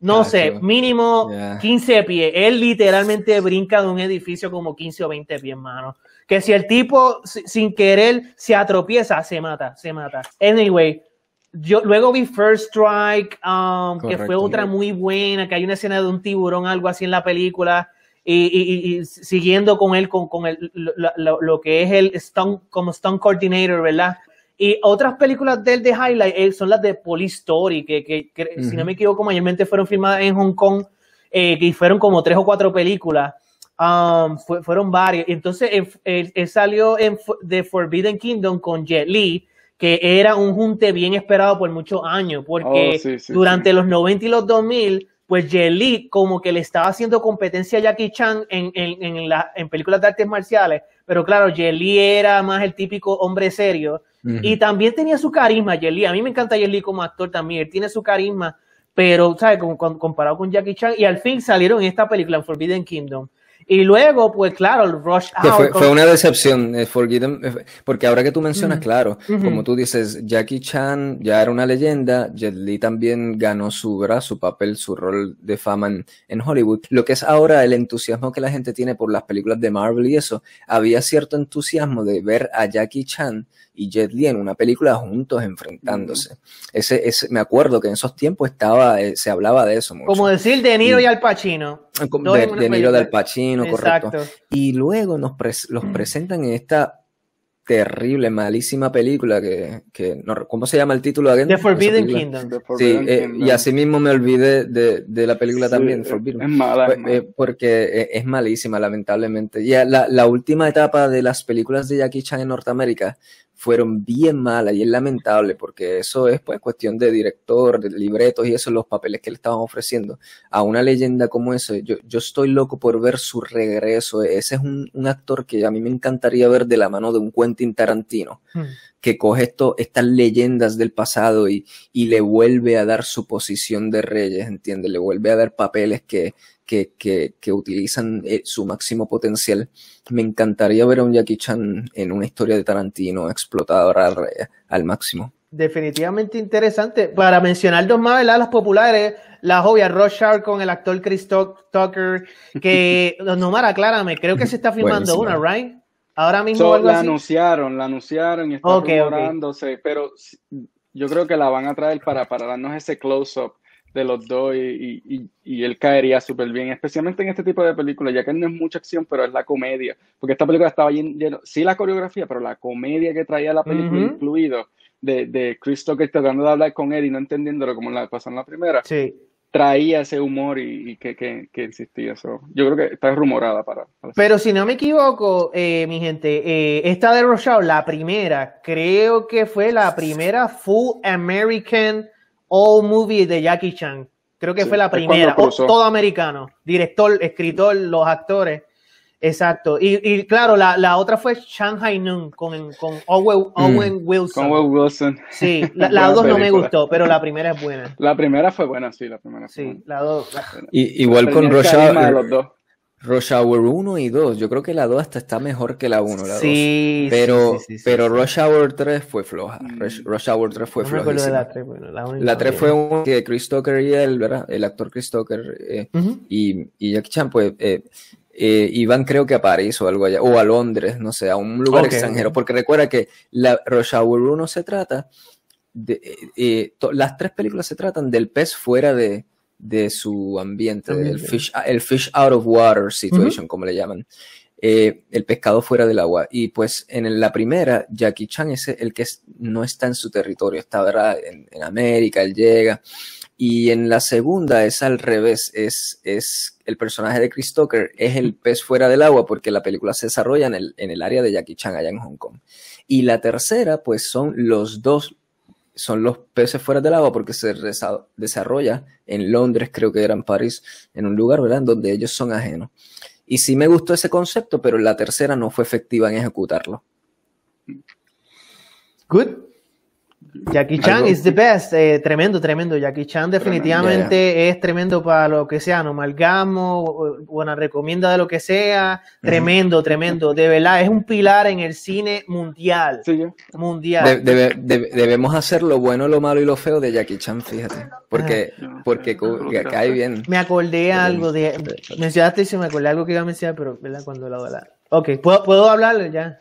no sé, mínimo 15 pies. Él literalmente brinca de un edificio como 15 o 20 pies, mano que si el tipo sin querer se atropieza, se mata, se mata. Anyway, yo luego vi First Strike, um, que fue otra muy buena, que hay una escena de un tiburón, algo así en la película, y, siguiendo con él, con, con el, lo, que es el stunt, como stunt coordinator, ¿verdad? Y otras películas de él de highlight eh, son las de Police Story, que, que, si no me equivoco, mayormente fueron filmadas en Hong Kong, eh, que fueron como tres o cuatro películas. Um, fueron varios. Entonces él, salió en The Forbidden Kingdom con Jet Li, que era un junte bien esperado por muchos años, porque oh, durante los 90 y los 2000, pues Jet Li como que le estaba haciendo competencia a Jackie Chan en, en, la, en películas de artes marciales, pero claro, Jet Li era más el típico hombre serio y también tenía su carisma, Jet Li. A mí me encanta Jet Li como actor también, él tiene su carisma, pero, ¿sabes? comparado con Jackie Chan, y al fin salieron en esta película, Forbidden Kingdom. Y luego, pues claro, el Rush. Fue, una decepción, eh, eh, porque ahora que tú mencionas, claro, como tú dices, Jackie Chan ya era una leyenda, Jet Li también ganó su, ¿verdad? su papel, su rol de fama en, en, Hollywood. Lo que es ahora el entusiasmo que la gente tiene por las películas de Marvel y eso, había cierto entusiasmo de ver a Jackie Chan y Jet Li en una película juntos enfrentándose. ese, ese, me acuerdo que en esos tiempos estaba, eh, se hablaba de eso mucho. Como decir De Niro y, Al Pacino. De, de Niro de Al Pacino, correcto. Y luego nos los presentan en esta terrible, malísima película que, que no, ¿cómo se llama el título? The Forbidden Kingdom. sí, eh, y así mismo me olvidé de, de la película también, Forbidden. Es mala, pues, eh, porque es malísima, lamentablemente. Ya la, la última etapa de las películas de Jackie Chan en Norteamérica fueron bien malas y es lamentable porque eso es pues cuestión de director, de libretos y eso, los papeles que le estaban ofreciendo a una leyenda como ese. Yo, yo estoy loco por ver su regreso. Ese es un, un, actor que a mí me encantaría ver de la mano de un Quentin Tarantino. Hmm. Que coge esto, estas leyendas del pasado y, y le vuelve a dar su posición de reyes, ¿entiendes? Le vuelve a dar papeles que, que, que, que utilizan eh, su máximo potencial. Me encantaría ver a un Jackie Chan en una historia de Tarantino explotadora al, al máximo. Definitivamente interesante. Para mencionar dos más, ¿verdad? Las populares, la obvias, Rush Hour con el actor Chris Tucker, que, *laughs* no, Mara, aclárame, creo que se está filmando una, ¿right? Ahora mismo so, algo la así. anunciaron, la anunciaron y está Ok, ok. rumorándose, pero yo creo que la van a traer para, para darnos ese close-up de los dos y, y, y- él caería súper bien, especialmente en este tipo de películas, ya que no es mucha acción, pero es la comedia, porque esta película estaba llen- lleno, sí la coreografía, pero la comedia que traía la película incluido, de, de Chris Tucker tratando de hablar con él y no entendiéndolo como la pasó en la primera, Sí. Traía ese humor y, y que, que, que existía. So, yo creo que está rumorada para, para Pero si no me equivoco, eh, mi gente, eh, esta de Hour, la primera, creo que fue la primera full American all movie de Jackie Chan. Creo que Sí, fue la primera, todo americano, director, escritor, los actores. Exacto. Y, y claro, la, la otra fue Shanghai Noon con, con Owen, Owen Wilson. con Will Wilson. Sí, *laughs* la, la dos no me película. gustó, pero la primera es buena. La primera fue buena, sí, la primera fue Sí, buena. la dos. la- Y, igual con el Rush Hour, los dos. Rush Hour 1 y 2. Yo creo que la 2 hasta está mejor que la 1, la 2. Sí, Pero, sí, sí, pero sí. Rush Hour 3 fue floja. Mm. Rush, Rush Hour 3 fue No flojísima. la tres, bueno, la La 3 que- fue un que Chris Tucker y él, ¿verdad? El actor Chris Tucker eh, Ujú. y, y Jackie Chan, pues, eh, eh, iban creo que a París o algo allá, o a Londres, no sé, a un lugar extranjero, porque recuerda que la Hour 1 se trata de, eh, eh, to- las tres películas se tratan del pez fuera de, de su ambiente, del fish, el fish out of water situation, como le llaman. Eh, el pescado fuera del agua. Y pues en la primera, Jackie Chan es el que no está en su territorio, está ¿verdad? En, en América, él llega. Y en la segunda es al revés, es, es el personaje de Chris Tucker, es el pez fuera del agua porque la película se desarrolla en el, en el área de Jackie Chan allá en Hong Kong. Y la tercera, pues son los dos, son los peces fuera del agua porque se desarrolla en Londres, creo que era en París, en un lugar, ¿verdad? Donde ellos son ajenos. Y sí me gustó ese concepto, pero la tercera no fue efectiva en ejecutarlo. Good. Jackie Chan Algo- is the best. eh, tremendo, tremendo. Jackie Chan definitivamente es tremendo para lo que sea, no malgamo, buena recomienda de lo que sea. Tremendo, tremendo. De verdad, es un pilar en el cine mundial. Sí, yo. Mundial. De- debe- debe- debemos hacer lo bueno, lo malo y lo feo de Jackie Chan, fíjate. Porque, porque cu- que cae bien. Me acordé algo de. Mencionaste y se me acordé algo que iba a mencionar, pero ¿verdad? Cuando la la- Ok, ¿puedo, puedo hablarle ya?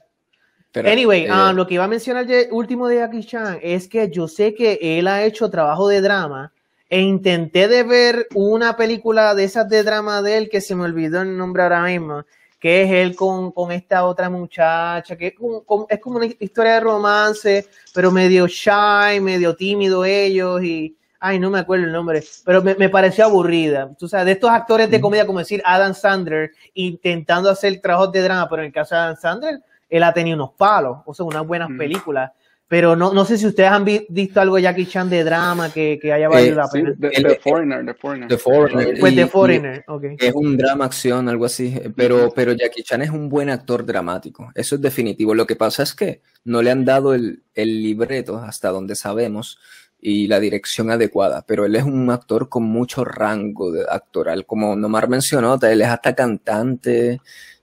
Pero, Anyway, eh, ah, lo que iba a mencionar de- último de Jackie Chan es que yo sé que él ha hecho trabajo de drama e intenté de ver una película de esas de drama de él que se me olvidó el nombre ahora mismo, que es él con, con esta otra muchacha, que es como, como- es como una historia de romance, pero medio shy, medio tímido ellos y... Ay, no me acuerdo el nombre, pero me, me pareció aburrida. Tú sabes, de estos actores de comedia, como decir Adam Sandler, intentando hacer trabajos de drama, pero en el caso de Adam Sandler, él ha tenido unos palos, o sea, unas buenas Mm. películas. Pero no, no sé si ustedes han vi- visto algo de Jackie Chan de drama que, que haya valido Eh, la Sí, pena. The, El- The Foreigner, The Foreigner. The Foreigner. Pues y- The y- Foreigner, ok. Es un drama acción, algo así, pero, pero Jackie Chan es un buen actor dramático, eso es definitivo. Lo que pasa es que no le han dado el, el libreto hasta donde sabemos y la dirección adecuada, pero él es un actor con mucho rango de actoral, como Nomar mencionó, él es hasta cantante,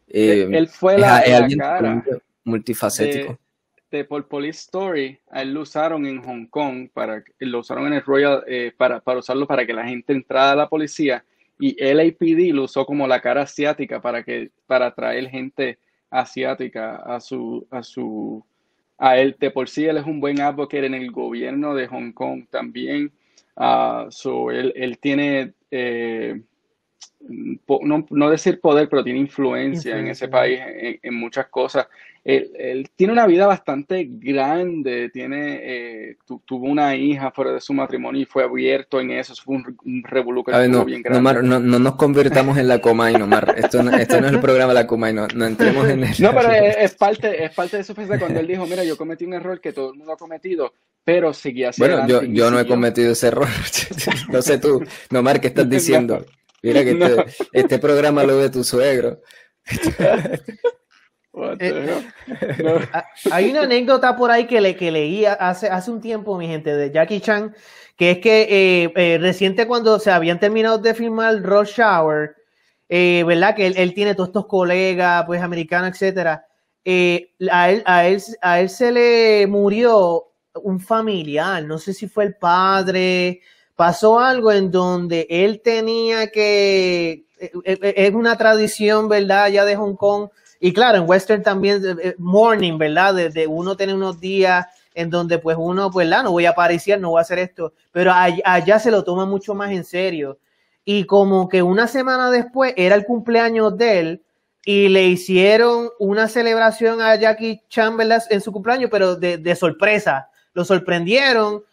eh, Él, él fue la, es la alguien cara multifacético. de, de por Police Story. A él lo usaron en Hong Kong, para, lo usaron en el Royal eh, para, para usarlo para que la gente entrara a la policía. Y LAPD lo usó como la cara asiática para que para atraer gente asiática a su a su a él de por sí él es un buen advocate en el gobierno de Hong Kong también Ah, so, él, él tiene eh, no, no decir poder pero tiene influencia en ese país en, en muchas cosas él, él tiene una vida bastante grande, tiene, eh, tu- tuvo una hija fuera de su matrimonio y fue abierto en eso, eso fue un, un estuvo no, bien grande. Nomar, no, no nos convirtamos en la Comay, Nomar. Esto no, esto no es el programa de la Comay, no, no entremos en el... No, pero es, es parte, es parte de su ofensa cuando él dijo, mira, yo cometí un error que todo el mundo ha cometido, pero seguí hacia Bueno, yo, yo no he cometido ese error. *laughs* no sé tú, Nomar, ¿qué estás *laughs* diciendo? Mira que *laughs* este, No. este programa lo ve tu suegro. *laughs* Eh, hay una anécdota por ahí que, le, que leí hace, hace un tiempo, mi gente, de Jackie Chan, que es que eh, eh, reciente cuando se habían terminado de filmar Rush Hour, ¿verdad? Que él, tiene todos estos colegas, pues americanos, etcétera. a, él, a, él, a él se le murió un familiar, no sé si fue el padre, pasó algo en donde él tenía que, es una tradición, ¿verdad? Ya de Hong Kong, y claro, en Western también, eh, eh, morning, ¿verdad? De, uno tener unos días en donde pues uno, pues, la, no voy a aparecer, no voy a hacer esto, pero allá, se lo toma mucho más en serio. Y como que una semana después era el cumpleaños de él y le hicieron una celebración a Jackie Chan, ¿verdad? En su cumpleaños, pero de, de sorpresa. Lo sorprendieron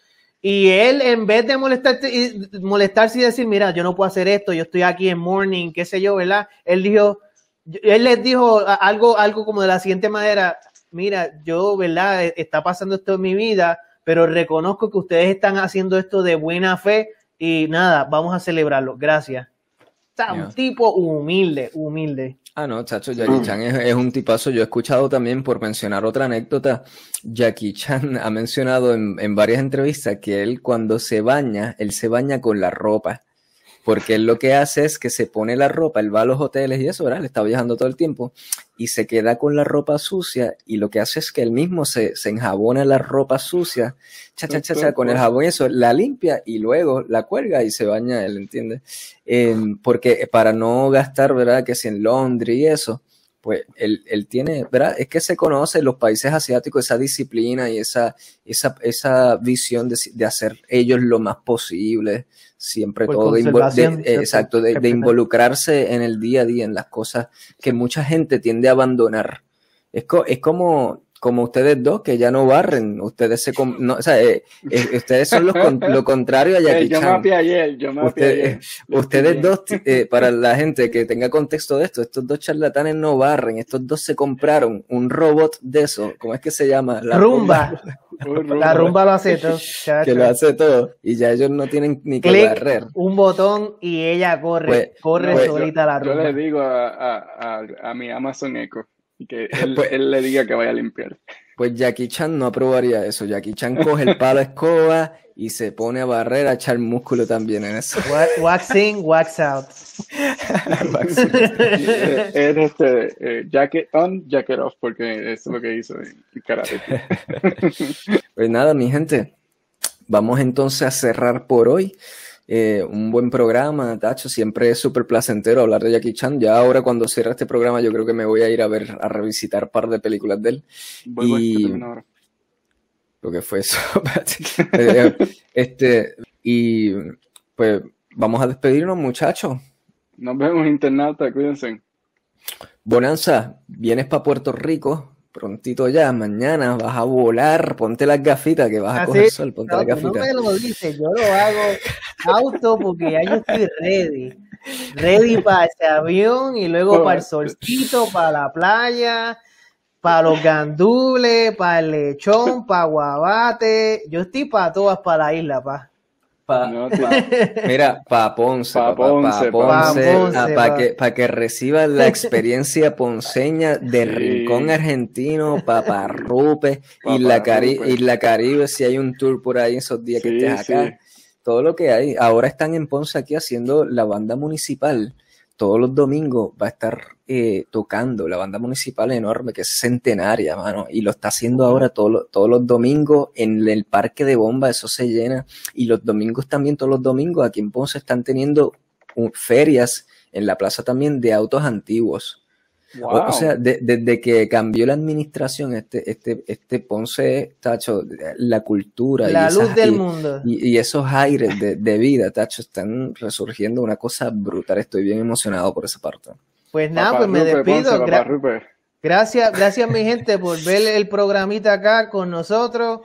y él, en vez de molestarse, molestarse y decir, mira, yo no puedo hacer esto, yo estoy aquí en morning, qué sé yo, ¿verdad? Él dijo, él les dijo algo, algo como de la siguiente manera, mira, yo, ¿verdad? E, está pasando esto en mi vida, pero reconozco que ustedes están haciendo esto de buena fe y nada, vamos a celebrarlo. Gracias. O un tipo humilde, humilde. Ah, no, chacho, Jackie Chan es, un tipazo. Yo he escuchado también, por mencionar otra anécdota, Jackie Chan *laughs* ha mencionado en, en varias entrevistas que él cuando se baña, él se baña con la ropa porque él lo que hace es que se pone la ropa, él va a los hoteles y eso, ¿verdad? Él está viajando todo el tiempo y se queda con la ropa sucia y lo que hace es que él mismo se, se enjabona la ropa sucia, cha, cha, cha, cha, con el jabón y eso, la limpia y luego la cuelga y se baña él, ¿entiendes? Em, porque para no gastar, ¿verdad? Que si en Londres y eso, pues él, él, tiene, ¿verdad? Es que se conoce en los países asiáticos esa disciplina y esa, esa, esa visión de, de hacer ellos lo más posible, siempre todo, de, exacto, de, involucrarse en el día a día, en las cosas que mucha gente tiende a abandonar. Es, es como, como ustedes dos que ya no barren, ustedes se no, o sea, eh, eh, ustedes son lo contrario a Jackie Yo me ayer, yo me ayer. Ustedes dos, eh, *laughs* para la gente que tenga contexto de esto, estos dos charlatanes no barren, estos dos se compraron un robot de eso, ¿cómo es que se llama? La rumba. La rumba lo hace todo. *laughs* Que lo hace todo. Y ya ellos no tienen ni que barrer. Un botón y ella corre, pues, corre pues, solita la rumba. Yo le digo a, a, a, mi Amazon Echo que él, pues, él, le diga que vaya a limpiar. Pues Jackie Chan no aprobaría eso. Jackie Chan coge el palo escoba y se pone a barrer a echar músculo también en eso. Wax in, wax out. *laughs* es este, eh, jacket on, jacket off, porque eso es lo que hizo en karate. pues nada, mi gente, vamos entonces a cerrar por hoy. Eh, un buen programa, Tacho. Siempre es súper placentero hablar de Jackie Chan. Ya ahora cuando cierre este programa yo creo que me voy a ir a ver, a revisitar un par de películas de él. y... Lo que fue eso. *laughs* Eh, este, y pues vamos a despedirnos, muchachos. Nos vemos, internauta, cuídense. Bonanza, vienes para Puerto Rico prontito ya, mañana vas a volar, ponte las gafitas que vas a ah, coger sol, ponte las gafitas. No me lo dice, yo lo hago auto porque ya yo estoy ready. Ready para ese avión y luego para el solcito, para la playa, para los gandules, para el lechón, para Guabate. Yo estoy para todas para la isla, pa mira, para Ponce, para Ponce, para que, pa que reciba la *laughs* experiencia ponceña de Rincón Argentino, Paparrupe, y la, Cari la Caribe, si hay un tour por ahí esos días que estés acá. Todo lo que hay. Ahora están en Ponce aquí haciendo la banda municipal todos los domingos va a estar eh, tocando la banda municipal enorme, que es centenaria, mano, y lo está haciendo ahora todos los domingos en el parque de bomba, eso se llena, y los domingos también, todos los domingos, aquí en Ponce están teniendo ferias en la plaza también de autos antiguos. O, sea, desde que cambió la administración, este, este, este Ponce, Tacho, la cultura. La y luz del mundo. Y, esos aires de, vida, Tacho, están resurgiendo una cosa brutal. Estoy bien emocionado por esa parte. Pues nada, pues me despido. gracias, gracias mi gente por *laughs* ver el programita acá con nosotros.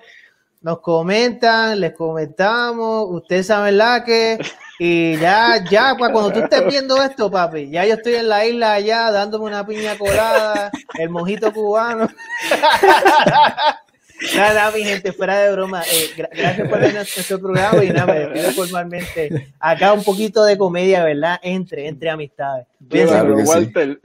Nos comentan, les comentamos. Ustedes saben la que y ya, ya, pues cuando tú estés viendo esto, papi, ya yo estoy en la isla allá dándome una piña colada, el mojito cubano. *laughs* nada, mi gente, fuera de broma. Eh, gracias por ver nuestro programa y nada, me despido formalmente. Acá un poquito de comedia, ¿verdad? Entre, entre amistades. Walter.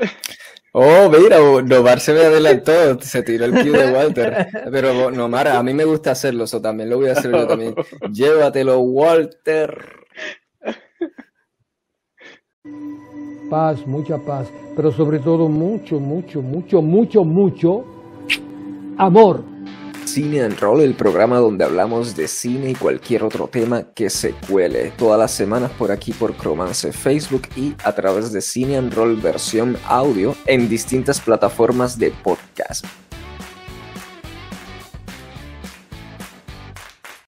Oh, mira, Nomar se me adelantó, se tiró el cue de Walter. Pero Nomar, a mí me gusta hacerlo, eso también lo voy a hacer yo también. *laughs* Llévatelo, Walter. Paz, mucha paz, pero sobre todo mucho, mucho, mucho, mucho, mucho amor. Cine and Roll, el programa donde hablamos de cine y cualquier otro tema que se cuele. Todas las semanas por aquí por Cromance Facebook y a través de Cine and Roll versión audio en distintas plataformas de podcast.